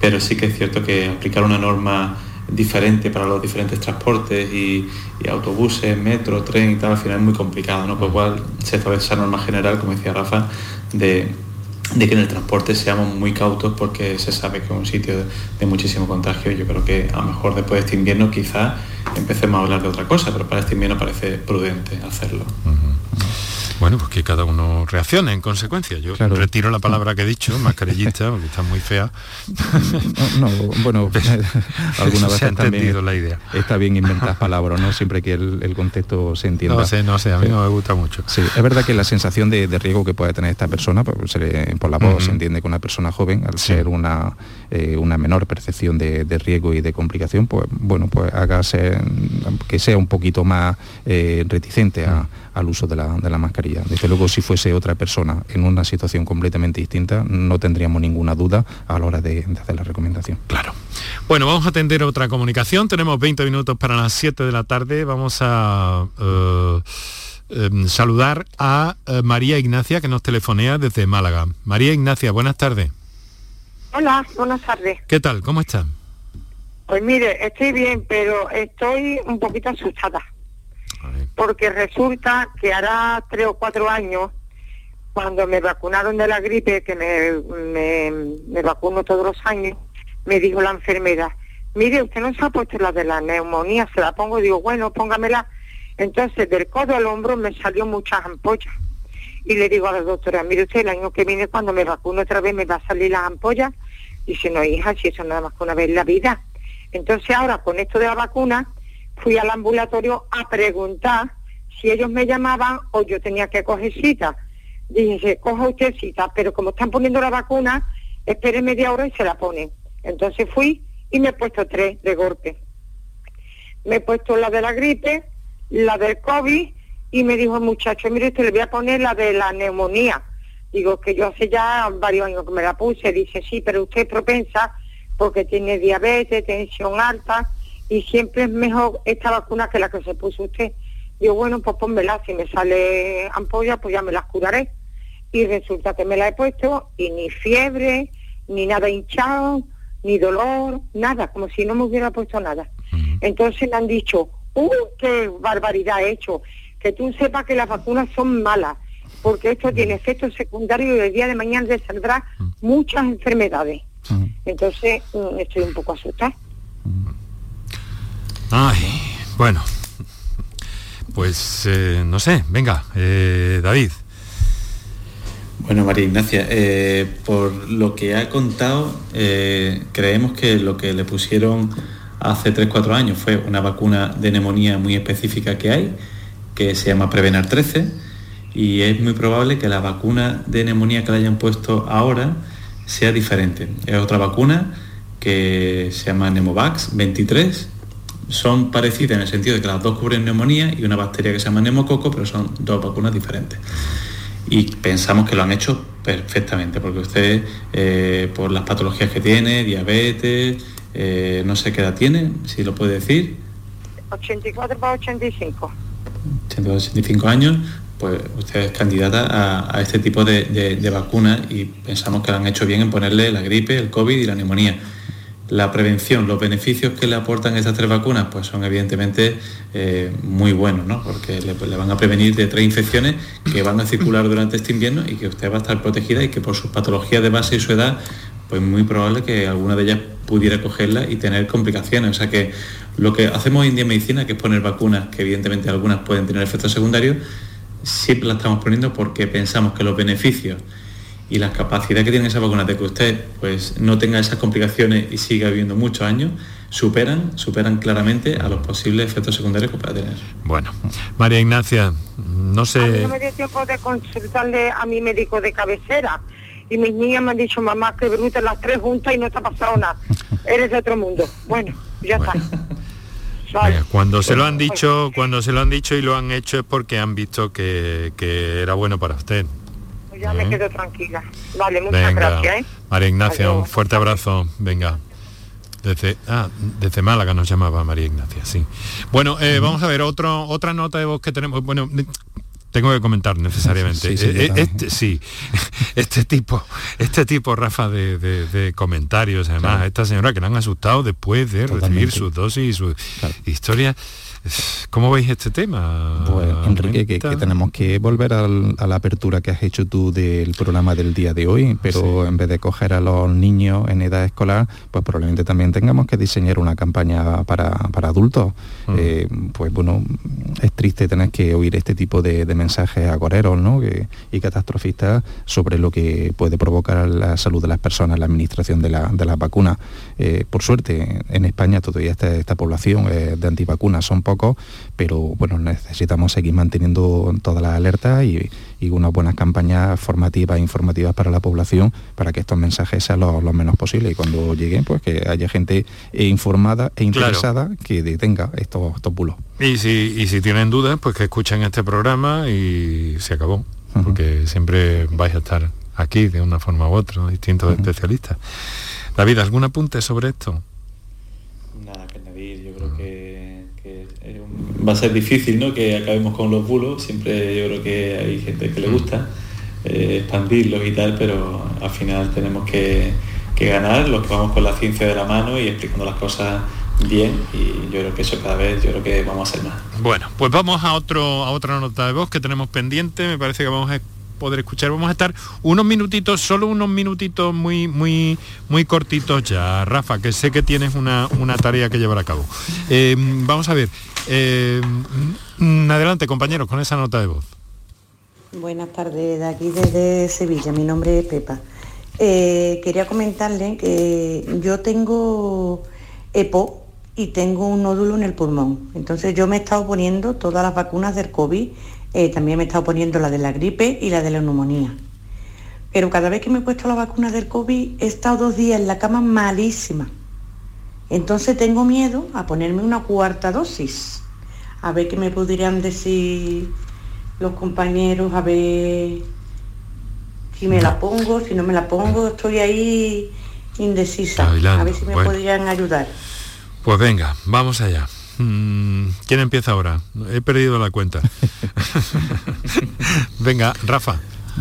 Speaker 4: Pero sí que es cierto que aplicar una norma diferente para los diferentes transportes y, autobuses, metro, tren y tal, al final es muy complicado, ¿no? Por cual se establece esa norma general, como decía Rafa, de de que en el transporte seamos muy cautos porque se sabe que es un sitio de, muchísimo contagio. Yo creo que a lo mejor después de este invierno quizá empecemos a hablar de otra cosa, pero para este invierno parece prudente hacerlo.
Speaker 1: Bueno, pues que cada uno reaccione en consecuencia. Yo retiro la palabra que he dicho, mascarillista, porque está muy fea.
Speaker 5: No, bueno, alguna vez
Speaker 1: entendido la idea.
Speaker 5: Está bien inventar palabras, ¿no? Siempre que el, contexto se entienda.
Speaker 1: No sé, no sé, a mí no me gusta mucho.
Speaker 5: Sí, es verdad que la sensación de, riesgo que puede tener esta persona, pues, por la voz se entiende que una persona joven, al ser una, eh, una menor percepción de, riesgo y de complicación, pues bueno, pues haga que sea un poquito más eh, reticente a al uso de la, de la mascarilla. Desde luego, si fuese otra persona en una situación completamente distinta, no tendríamos ninguna duda a la hora de, hacer la recomendación.
Speaker 1: Claro. Bueno, vamos a atender otra comunicación. Tenemos 20 minutos para las 7 de la tarde. Vamos a... Eh, em, saludar a eh, María Ignacia que nos telefonea desde Málaga. María Ignacia, buenas tardes.
Speaker 13: Hola, buenas tardes.
Speaker 1: ¿Qué tal? ¿Cómo está?
Speaker 13: Pues mire, estoy bien, pero estoy un poquito asustada porque resulta que hará tres o cuatro años cuando me vacunaron de la gripe, que me, me, vacuno todos los años, me dijo la enfermera, mire, usted no se ha puesto la de la neumonía, se la pongo, digo, bueno, póngamela. Entonces, del codo al hombro me salió muchas ampollas. Y le digo a la doctora, mire usted, el año que viene cuando me vacuno otra vez me va a salir las ampollas. Dice, no, hija, si eso nada más que una vez en la vida. Entonces ahora, con esto de la vacuna, fui al ambulatorio a preguntar si ellos me llamaban o yo tenía que coger cita. Dije, coja usted cita, pero como están poniendo la vacuna, espere media hora y se la ponen. Entonces fui y me he puesto tres de golpe. Me he puesto la de la gripe, la del COVID y me dijo el muchacho, mire, usted le voy a poner la de la neumonía. Digo que yo hace ya varios años que me la puse. Dice, sí, pero usted es propensa porque tiene diabetes, tensión alta y siempre es mejor esta vacuna que la que se puso usted. Digo, bueno, pues pónmela, si me sale ampolla, pues ya me las curaré. Y resulta que me la he puesto y ni fiebre, ni nada hinchado, ni dolor, nada, como si no me hubiera puesto nada. Entonces me han dicho, ¡uh, qué barbaridad he hecho! Que tú sepas que las vacunas son malas, porque esto tiene efectos secundarios y el día de mañana te saldrá muchas enfermedades. Entonces mm, estoy un poco asustada.
Speaker 1: Ay, bueno, pues eh, no sé, venga, eh, David.
Speaker 4: Bueno, María Ignacia, eh, por lo que ha contado, creemos que lo que le pusieron hace 3-4 años fue una vacuna de neumonía muy específica que hay, que se llama Prevenar 13, y es muy probable que la vacuna de neumonía que le hayan puesto ahora sea diferente. Es otra vacuna que se llama Nemovax 23 son parecidas en el sentido de que las dos cubren neumonía y una bacteria que se llama neumococo, pero son dos vacunas diferentes. Y pensamos que lo han hecho perfectamente, porque usted, eh, por las patologías que tiene, diabetes, eh, no sé qué edad tiene, si lo puede decir.
Speaker 13: 84 para 85.
Speaker 4: 85 años, pues usted es candidata a, este tipo de, de vacunas y pensamos que lo han hecho bien en ponerle la gripe, el COVID y la neumonía la prevención, los beneficios que le aportan estas tres vacunas, pues son evidentemente eh, muy buenos, ¿no? porque le, van a prevenir de tres infecciones que van a circular durante este invierno y que usted va a estar protegida y que por sus patologías de base y su edad, pues muy probable que alguna de ellas pudiera cogerla y tener complicaciones. O sea que lo que hacemos hoy en día en medicina, que es poner vacunas, que evidentemente algunas pueden tener efectos secundarios, siempre las estamos poniendo porque pensamos que los beneficios y la capacidad que tienen esas vacunas de que usted pues, no tenga esas complicaciones y siga viviendo muchos años, superan, superan claramente a los posibles efectos secundarios que pueda tener.
Speaker 1: Bueno, María Ignacia, no sé...
Speaker 13: A mí no me dio tiempo de consultarle a mi médico de cabecera y mis niñas me han dicho, mamá, que brutas las tres juntas y no te ha pasado nada. Eres de otro mundo. Bueno, ya está.
Speaker 1: cuando se lo han dicho, cuando se lo han dicho y lo han hecho es porque han visto que, que era bueno para usted
Speaker 13: ya me quedo tranquila. Vale, muchas gracias. ¿eh?
Speaker 1: María Ignacia, un fuerte abrazo. Venga. Desde, ah, desde Málaga nos llamaba María Ignacia, sí. Bueno, eh, vamos a ver otro, otra nota de voz que tenemos. Bueno, tengo que comentar necesariamente. Sí, eh, este, sí, este tipo, este tipo, Rafa, de, comentarios, además, a esta señora que la han asustado después de recibir sus dosis y su historia. ¿Cómo veis este tema?
Speaker 5: Pues Enrique, que, tenemos que volver a la apertura que has hecho tú del programa del día de hoy, pero en vez de coger a los niños en edad escolar, pues probablemente también tengamos que diseñar una campaña para, adultos. Mm. Eh, pues bueno, es triste tener que oír este tipo de, mensajes agoreros ¿no? y catastrofistas sobre lo que puede provocar la salud de las personas, la administración de, la, las vacunas. Eh, por suerte, en España todavía esta, esta población de antivacunas son poco, pero bueno, necesitamos seguir manteniendo todas las alertas y, unas buenas campañas formativas e informativas para la población para que estos mensajes sean los lo menos posibles y cuando lleguen, pues que haya gente informada e interesada que detenga estos, estos bulos.
Speaker 1: Y si, y si tienen dudas, pues que escuchen este programa y se acabó, porque siempre vais a estar aquí de una forma u otra, distintos especialistas. David, ¿algún apunte sobre esto?
Speaker 4: Nada que añadir, yo creo que va a ser difícil ¿no? que acabemos con los bulos, siempre yo creo que hay gente que le mm. gusta eh, expandirlos y tal, pero al final tenemos que, ganar los que vamos con la ciencia de la mano y explicando las cosas bien y yo creo que eso cada vez yo creo que vamos a hacer más.
Speaker 1: Bueno, pues vamos a otro a otra nota de voz que tenemos pendiente, me parece que vamos a poder escuchar. Vamos a estar unos minutitos, solo unos minutitos muy, muy, muy cortitos ya, Rafa, que sé que tienes una, tarea que llevar a cabo. Eh, vamos a ver. Eh, adelante, compañeros, con esa nota de voz.
Speaker 14: Buenas tardes, de aquí desde Sevilla. Mi nombre es Pepa. Eh, quería comentarle que yo tengo EPO y tengo un nódulo en el pulmón. Entonces yo me he estado poniendo todas las vacunas del COVID, eh, también me he estado poniendo la de la gripe y la de la neumonía. Pero cada vez que me he puesto la vacuna del COVID he estado dos días en la cama malísima. Entonces tengo miedo a ponerme una cuarta dosis. A ver qué me podrían decir los compañeros, a ver si me la pongo, si no me la pongo, estoy ahí indecisa. a ver si me podrían ayudar.
Speaker 1: Pues venga, vamos allá. Mm, ¿Quién empieza ahora? He perdido la cuenta. venga, Rafa.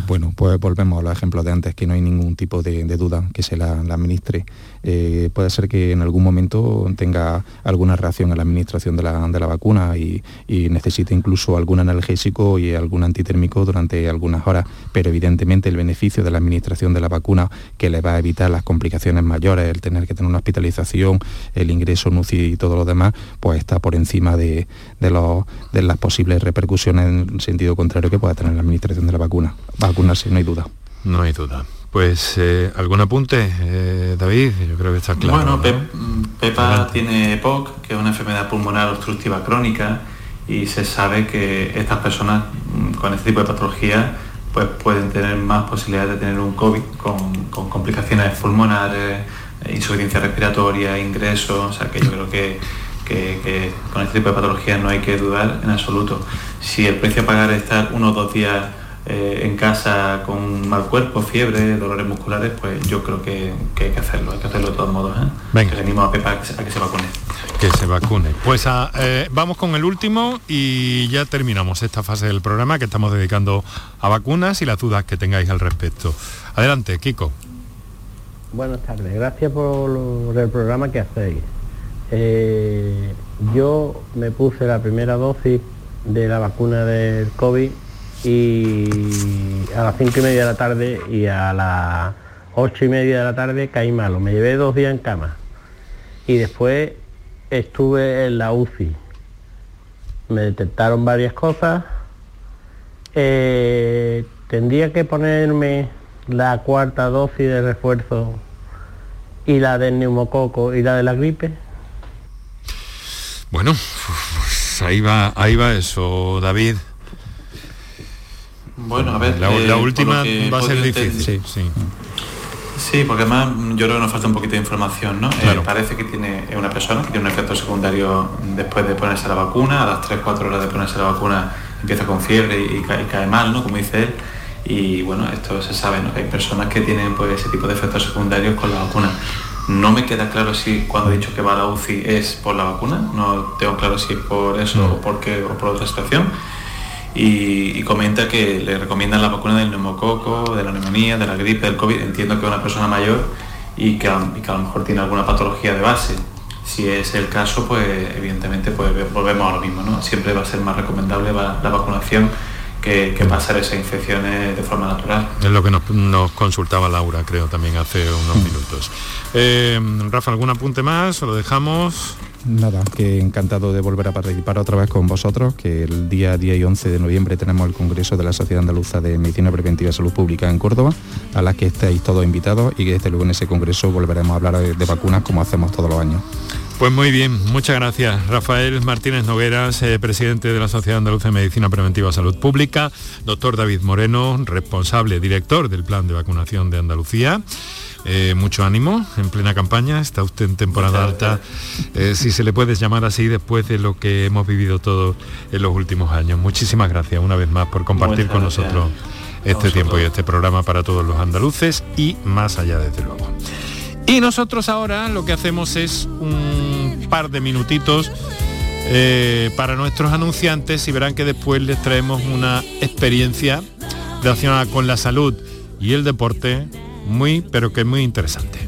Speaker 5: Bueno, pues volvemos a los ejemplos de antes, que no hay ningún tipo de, duda que se la, administre. Eh, puede ser que en algún momento tenga alguna reacción a la administración de la, vacuna y, necesite incluso algún analgésico y algún antitérmico durante algunas horas, pero evidentemente el beneficio de la administración de la vacuna que le va a evitar las complicaciones mayores, el tener que tener una hospitalización, el ingreso en UCI y todo lo demás, pues está por encima de, de las posibles repercusiones en sentido contrario que pueda tener la administración de la vacuna vacunarse, no hay duda.
Speaker 1: No hay duda. Pues, eh, ¿algún apunte, eh, David? Yo creo que está claro.
Speaker 4: Bueno, Pepa tiene EPOC, que es una enfermedad pulmonar obstructiva crónica, y se sabe que estas personas mm, con este tipo de patología pues, pueden tener más posibilidades de tener un COVID con, complicaciones pulmonares, eh, insuficiencia respiratoria, ingresos, o sea que yo creo que, que, con este tipo de patologías no hay que dudar en absoluto. Si el precio a pagar es estar uno o dos días eh, en casa con mal cuerpo, fiebre, dolores musculares, pues yo creo que, hay que hacerlo, hay que hacerlo de todos modos. ¿eh?
Speaker 1: Venga.
Speaker 4: Que a Pepa a que, se, vacune.
Speaker 1: Que se vacune. Pues ah, eh, vamos con el último y ya terminamos esta fase del programa que estamos dedicando a vacunas y las dudas que tengáis al respecto. Adelante, Kiko.
Speaker 15: Buenas tardes, gracias por el programa que hacéis. yo me puse la primera dosis de la vacuna del COVID y a las cinco y media de la tarde y a las ocho y media de la tarde caí malo. Me llevé dos días en cama y después estuve en la UCI. Me detectaron varias cosas. Eh, tendría que ponerme la cuarta dosis de refuerzo y la del neumococo y la de la gripe.
Speaker 1: Bueno, pues ahí va, ahí va eso, David.
Speaker 4: Bueno, a ver.
Speaker 1: La, eh, última va a ser difícil.
Speaker 4: Sí, sí. porque además yo creo que nos falta un poquito de información, ¿no? Eh, parece que tiene una persona que tiene un efecto secundario después de ponerse la vacuna, a las 3-4 horas de ponerse la vacuna empieza con fiebre y, cae, mal, ¿no? Como dice él. Y bueno, esto se sabe, ¿no? Que hay personas que tienen pues, ese tipo de efectos secundarios con la vacuna. No me queda claro si cuando he dicho que va a la UCI es por la vacuna, no tengo claro si es por eso o, por qué, o por otra situación y, comenta que le recomiendan la vacuna del neumococo, de la neumonía, de la gripe, del COVID. Entiendo que es una persona mayor y que, a lo mejor tiene alguna patología de base. Si es el caso, pues evidentemente pues, volvemos a lo mismo, ¿no? Siempre va a ser más recomendable la, vacunación que, pasar esas infecciones de forma natural.
Speaker 1: Es lo que nos, consultaba Laura, creo, también hace unos mm. minutos. Eh, Rafa, ¿algún apunte más? ¿O lo dejamos?
Speaker 5: Nada, que encantado de volver a participar otra vez con vosotros, que el día 10 y 11 de noviembre tenemos el Congreso de la Sociedad Andaluza de Medicina Preventiva y Salud Pública en Córdoba, a la que estáis todos invitados y que desde luego en ese congreso volveremos a hablar de, vacunas como hacemos todos los años.
Speaker 1: Pues muy bien, muchas gracias. Rafael Martínez Nogueras, eh, presidente de la Sociedad Andaluza de Medicina Preventiva y Salud Pública, doctor David Moreno, responsable, director del Plan de Vacunación de Andalucía. Eh, mucho ánimo en plena campaña, está usted en temporada alta, eh, si se le puede llamar así después de lo que hemos vivido todos en los últimos años. Muchísimas gracias una vez más por compartir con nosotros este tiempo y este programa para todos los andaluces y más allá desde luego. Y nosotros ahora lo que hacemos es un par de minutitos eh, para nuestros anunciantes y verán que después les traemos una experiencia relacionada con la salud y el deporte muy, pero que muy interesante.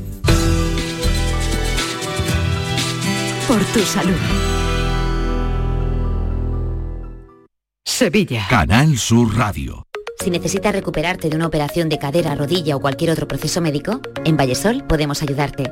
Speaker 2: Por tu salud. Sevilla.
Speaker 3: Canal Sur Radio.
Speaker 16: Si necesitas recuperarte de una operación de cadera, rodilla o cualquier otro proceso médico, en Vallesol podemos ayudarte.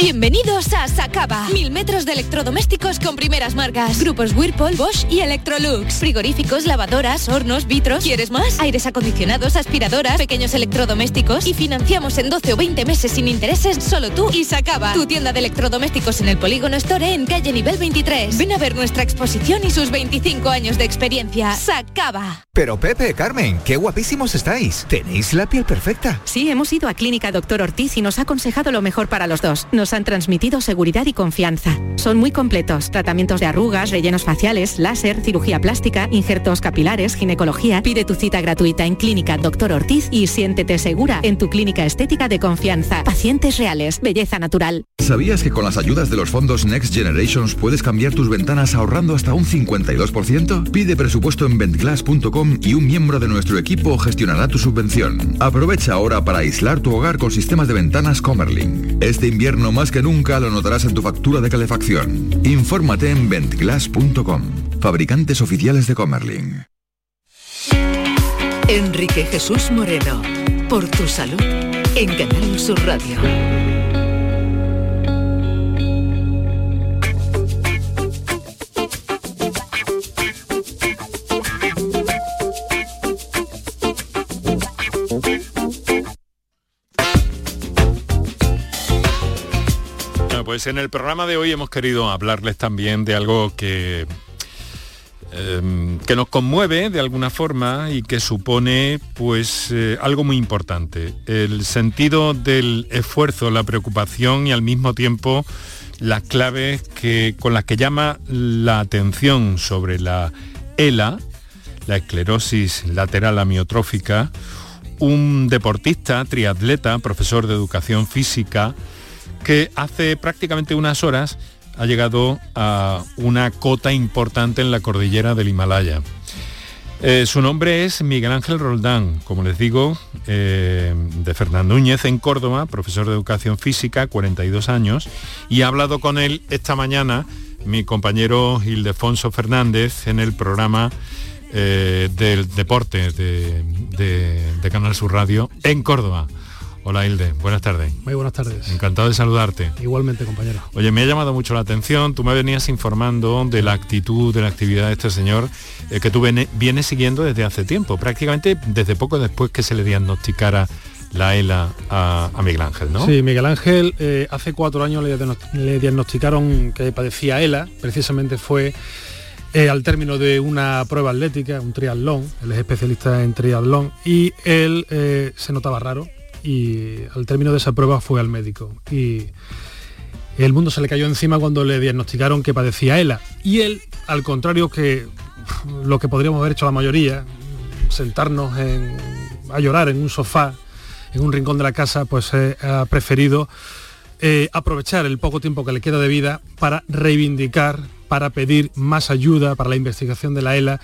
Speaker 17: Bienvenidos a Sacaba. Mil metros de electrodomésticos con primeras marcas. Grupos Whirlpool, Bosch y Electrolux. Frigoríficos, lavadoras, hornos, vitros. ¿Quieres más? Aires acondicionados, aspiradoras, pequeños electrodomésticos. Y financiamos en 12 o 20 meses sin intereses solo tú y Sacaba. Tu tienda de electrodomésticos en el Polígono Store en calle nivel 23. Ven a ver nuestra exposición y sus 25 años de experiencia. Sacaba.
Speaker 18: Pero Pepe, Carmen, qué guapísimos estáis. Tenéis la piel perfecta.
Speaker 19: Sí, hemos ido a Clínica Doctor Ortiz y nos ha aconsejado lo mejor para los dos. Nos han transmitido seguridad y confianza. Son muy completos. Tratamientos de arrugas, rellenos faciales, láser, cirugía plástica, injertos capilares, ginecología. Pide tu cita gratuita en Clínica Doctor Ortiz y siéntete segura en tu clínica estética de confianza. Pacientes reales, belleza natural.
Speaker 20: ¿Sabías que con las ayudas de los fondos Next Generations puedes cambiar tus ventanas ahorrando hasta un 52%? Pide presupuesto en ventglass.com y un miembro de nuestro equipo gestionará tu subvención. Aprovecha ahora para aislar tu hogar con sistemas de ventanas Comerling. Este invierno más que nunca lo notarás en tu factura de calefacción. Infórmate en ventglass.com. Fabricantes oficiales de Comerling.
Speaker 2: Enrique Jesús Moreno, por tu salud, en Canal Sur Radio.
Speaker 1: Pues en el programa de hoy hemos querido hablarles también de algo que, em, que nos conmueve de alguna forma y que supone pues eh, algo muy importante. El sentido del esfuerzo, la preocupación y al mismo tiempo las claves que, con las que llama la atención sobre la ELA, la esclerosis lateral amiotrófica, un deportista, triatleta, profesor de educación física, que hace prácticamente unas horas ha llegado a una cota importante en la cordillera del Himalaya. Eh, su nombre es Miguel Ángel Roldán, como les digo, eh, de Fernando Núñez en Córdoba, profesor de educación física, 42 años, y ha hablado con él esta mañana mi compañero Ildefonso Fernández en el programa eh, del deporte de, de Canal Sur Radio en Córdoba. Hola Hilde, buenas tardes.
Speaker 21: Muy buenas tardes.
Speaker 1: Encantado de saludarte.
Speaker 21: Igualmente, compañero.
Speaker 1: Oye, me ha llamado mucho la atención, tú me venías informando de la actitud, de la actividad de este señor eh, que tú vienes siguiendo desde hace tiempo, prácticamente desde poco después que se le diagnosticara la ELA a, Miguel Ángel, ¿no?
Speaker 21: Sí, Miguel Ángel eh, hace cuatro años le, diagnosticaron que padecía ELA, precisamente fue eh, al término de una prueba atlética, un triatlón, él es especialista en triatlón, y él se notaba raro, y al término de esa prueba fue al médico. Y el mundo se le cayó encima cuando le diagnosticaron que padecía ELA. Y él, al contrario que lo que podríamos haber hecho la mayoría, sentarnos a llorar en un sofá, en un rincón de la casa, pues eh, ha preferido eh, aprovechar el poco tiempo que le queda de vida para reivindicar, para pedir más ayuda para la investigación de la ELA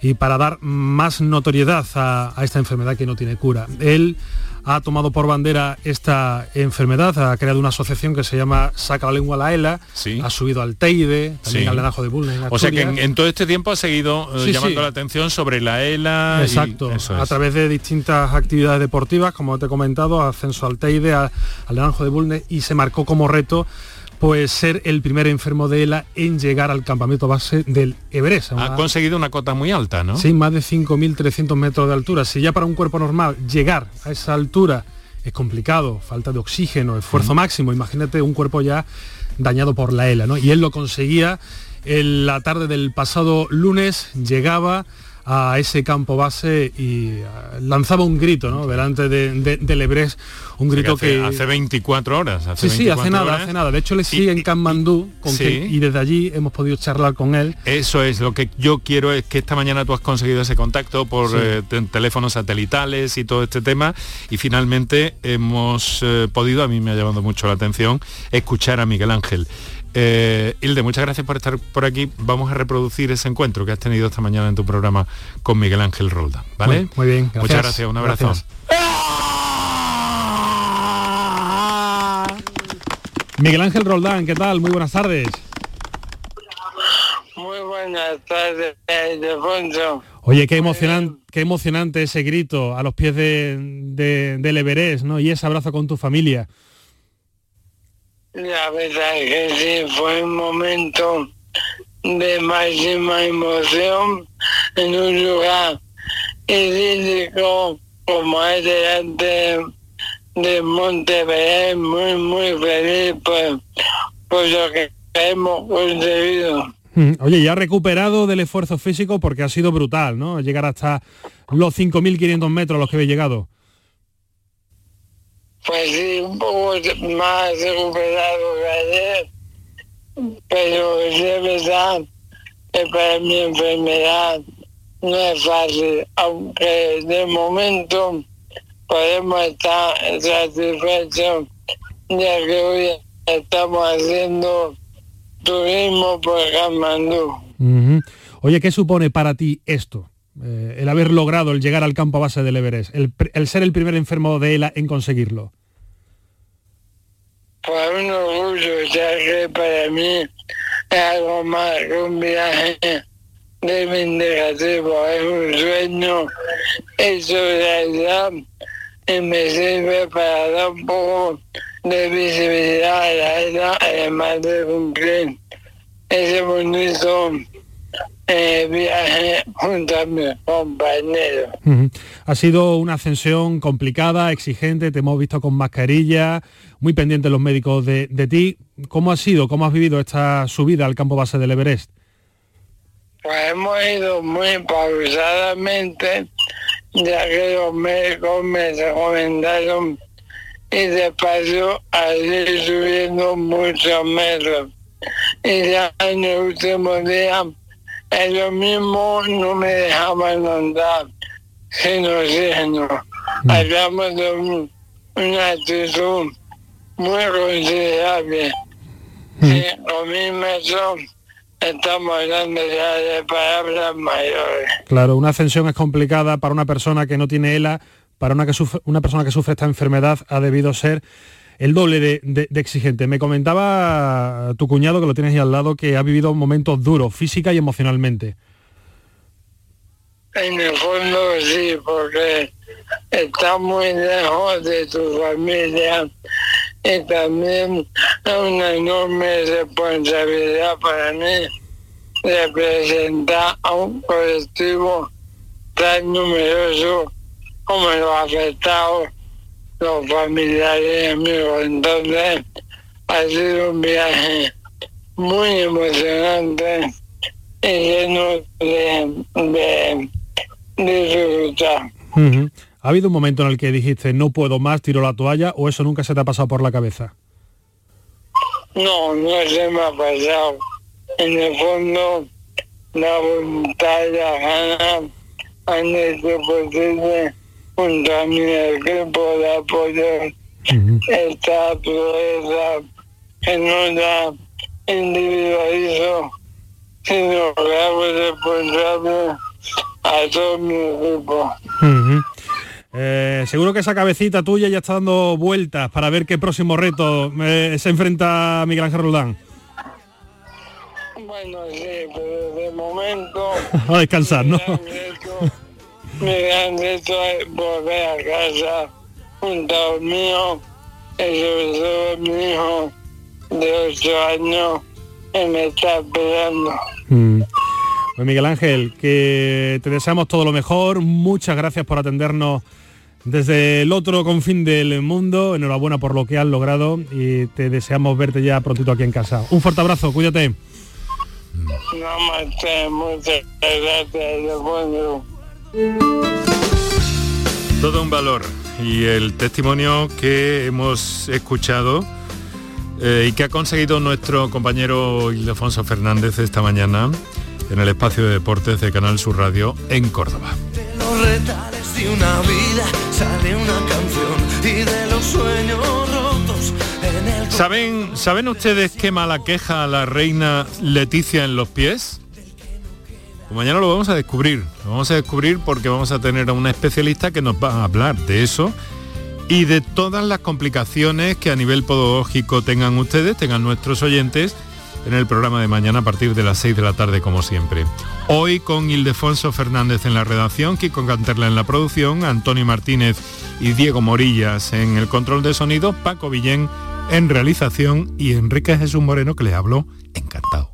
Speaker 21: y para dar más notoriedad a esta enfermedad que no tiene cura. Él ha tomado por bandera esta enfermedad, ha creado una asociación que se llama Saca la lengua a la ELA, ha subido al Teide, también al Lenajo de Bulnes.
Speaker 1: O sea que en, todo este tiempo ha seguido eh, llamando la atención sobre la ELA.
Speaker 21: Exacto, a través de distintas actividades deportivas, como te he comentado, ascenso al Teide, al Lenajo de Bulnes, y se marcó como reto pues ser el primer enfermo de ELA en llegar al campamento base del Everest.
Speaker 1: Ha conseguido una cota muy alta, ¿no?
Speaker 21: Sí, más de 5.300 metros de altura. Si ya para un cuerpo normal llegar a esa altura es complicado, falta de oxígeno, esfuerzo máximo, imagínate un cuerpo ya dañado por la ELA, ¿no? Y él lo conseguía en la tarde del pasado lunes, llegaba a ese campo base y eh, lanzaba un grito ¿no? delante de, de, un grito que,
Speaker 1: hace, 24 horas.
Speaker 21: Hace sí, sí, hace nada, hace nada. De hecho le sigue en Kanmandú con y desde allí hemos podido charlar con él.
Speaker 1: Eso es, lo que yo quiero es que esta mañana tú has conseguido ese contacto por eh, teléfonos satelitales y todo este tema y finalmente hemos eh, podido, a mí me ha llamado mucho la atención, escuchar a Miguel Ángel. Eh, Hilde, muchas gracias por estar por aquí. Vamos a reproducir ese encuentro que has tenido esta mañana en tu programa con Miguel Ángel Rolda. ¿Vale?
Speaker 21: Muy, bien.
Speaker 1: Muchas gracias. Un abrazo.
Speaker 21: Miguel Ángel Roldán, ¿qué tal? Muy buenas tardes.
Speaker 22: Muy buenas tardes, Alfonso.
Speaker 21: Oye, qué emocionante, qué emocionante ese grito a los pies de, de, del Everest, ¿no? Y ese abrazo con tu familia.
Speaker 22: La verdad que sí, fue un momento de máxima emoción en un lugar idílico como es delante de Montevideo, muy, muy feliz por, por lo que hemos conseguido.
Speaker 21: Mm, oye, ya recuperado del esfuerzo físico porque ha sido brutal, ¿no? Llegar hasta los 5.500 metros a los que habéis llegado.
Speaker 22: Pues sí, un poco más recuperado que ayer, pero es verdad que para mi enfermedad no es fácil, aunque de momento podemos estar satisfechos ya que hoy estamos haciendo turismo por Kamandú.
Speaker 21: Oye, ¿qué supone para ti esto? Eh, el haber logrado el llegar al campo a base del Everest, el, el ser el primer enfermo de ELA en conseguirlo.
Speaker 22: Pues un orgullo, ya que para mí es algo más que un viaje de vindicativo, es un sueño hecho realidad y me sirve para dar un poco de visibilidad a la ELA, además de cumplir ese bonito eh, viaje junto a mis compañeros.
Speaker 21: Ha sido una ascensión complicada, exigente, te hemos visto con mascarilla, muy pendientes los médicos de, de, ti. ¿Cómo ha sido, cómo has vivido esta subida al campo base del Everest?
Speaker 22: Pues hemos ido muy pausadamente, ya que los médicos me recomendaron y despacio a ir subiendo muchos metros. Y ya en el último día ellos mismos no me dejaban andar sin oxígeno. Hablamos de un, una actitud muy considerable. Y con mil metros estamos hablando ya de palabras mayores.
Speaker 21: Claro, una ascensión es complicada para una persona que no tiene ELA, para una, que sufre, una persona que sufre esta enfermedad ha debido ser el doble de, exigente. Me comentaba tu cuñado, que lo tienes ahí al lado, que ha vivido momentos duros, física y emocionalmente.
Speaker 22: En el fondo sí, porque está muy lejos de tu familia y también es una enorme responsabilidad para mí representar a un colectivo tan numeroso como los afectados los familiares y amigos. Entonces ha sido un viaje muy emocionante y lleno de, de, de.
Speaker 21: Uh -huh. ¿Ha habido un momento en el que dijiste no puedo más, tiro la toalla o eso nunca se te ha pasado por la cabeza?
Speaker 22: No, no se me ha pasado. En el fondo, la voluntad y la gana han hecho posible junto a mi equipo de apoyo uh -huh. esta proeza que no la individualizo, sino que hago responsable a todo mi equipo.
Speaker 21: Uh -huh. eh, seguro que esa cabecita tuya ya está dando vueltas para ver qué próximo reto eh, se enfrenta Miguel Ángel Roldán.
Speaker 22: Bueno, sí, pero de momento...
Speaker 21: a descansar, ¿no?
Speaker 22: Gran reto es volver a casa junto a míos y sobre todo mi hijo de 8 años que me está esperando.
Speaker 21: Mm. Pues Miguel Ángel, que te deseamos todo lo mejor, muchas gracias por atendernos desde el otro confín del mundo, enhorabuena por lo que has logrado y te deseamos verte ya prontito aquí en casa. Un fuerte abrazo, cuídate.
Speaker 22: Namaste, muchas gracias.
Speaker 1: Todo un valor y el testimonio que hemos escuchado eh, y que ha conseguido nuestro compañero Ildefonso Fernández esta mañana en el espacio de deportes de Canal Sur Radio en Córdoba.
Speaker 23: De los retales de una vida sale una canción y de los sueños rotos en el
Speaker 1: ¿Saben, ¿Saben ustedes qué mala queja a la reina Leticia en los pies? Pues mañana lo vamos a descubrir. Lo vamos a descubrir porque vamos a tener a una especialista que nos va a hablar de eso y de todas las complicaciones que a nivel podológico tengan ustedes, tengan nuestros oyentes en el programa de mañana a partir de las 6 de la tarde como siempre. Hoy con Ildefonso Fernández en la redacción, Kiko Canterla en la producción, Antonio Martínez y Diego Morillas en el control de sonido, Paco Villén en realización y Enrique Jesús Moreno que le habló encantado.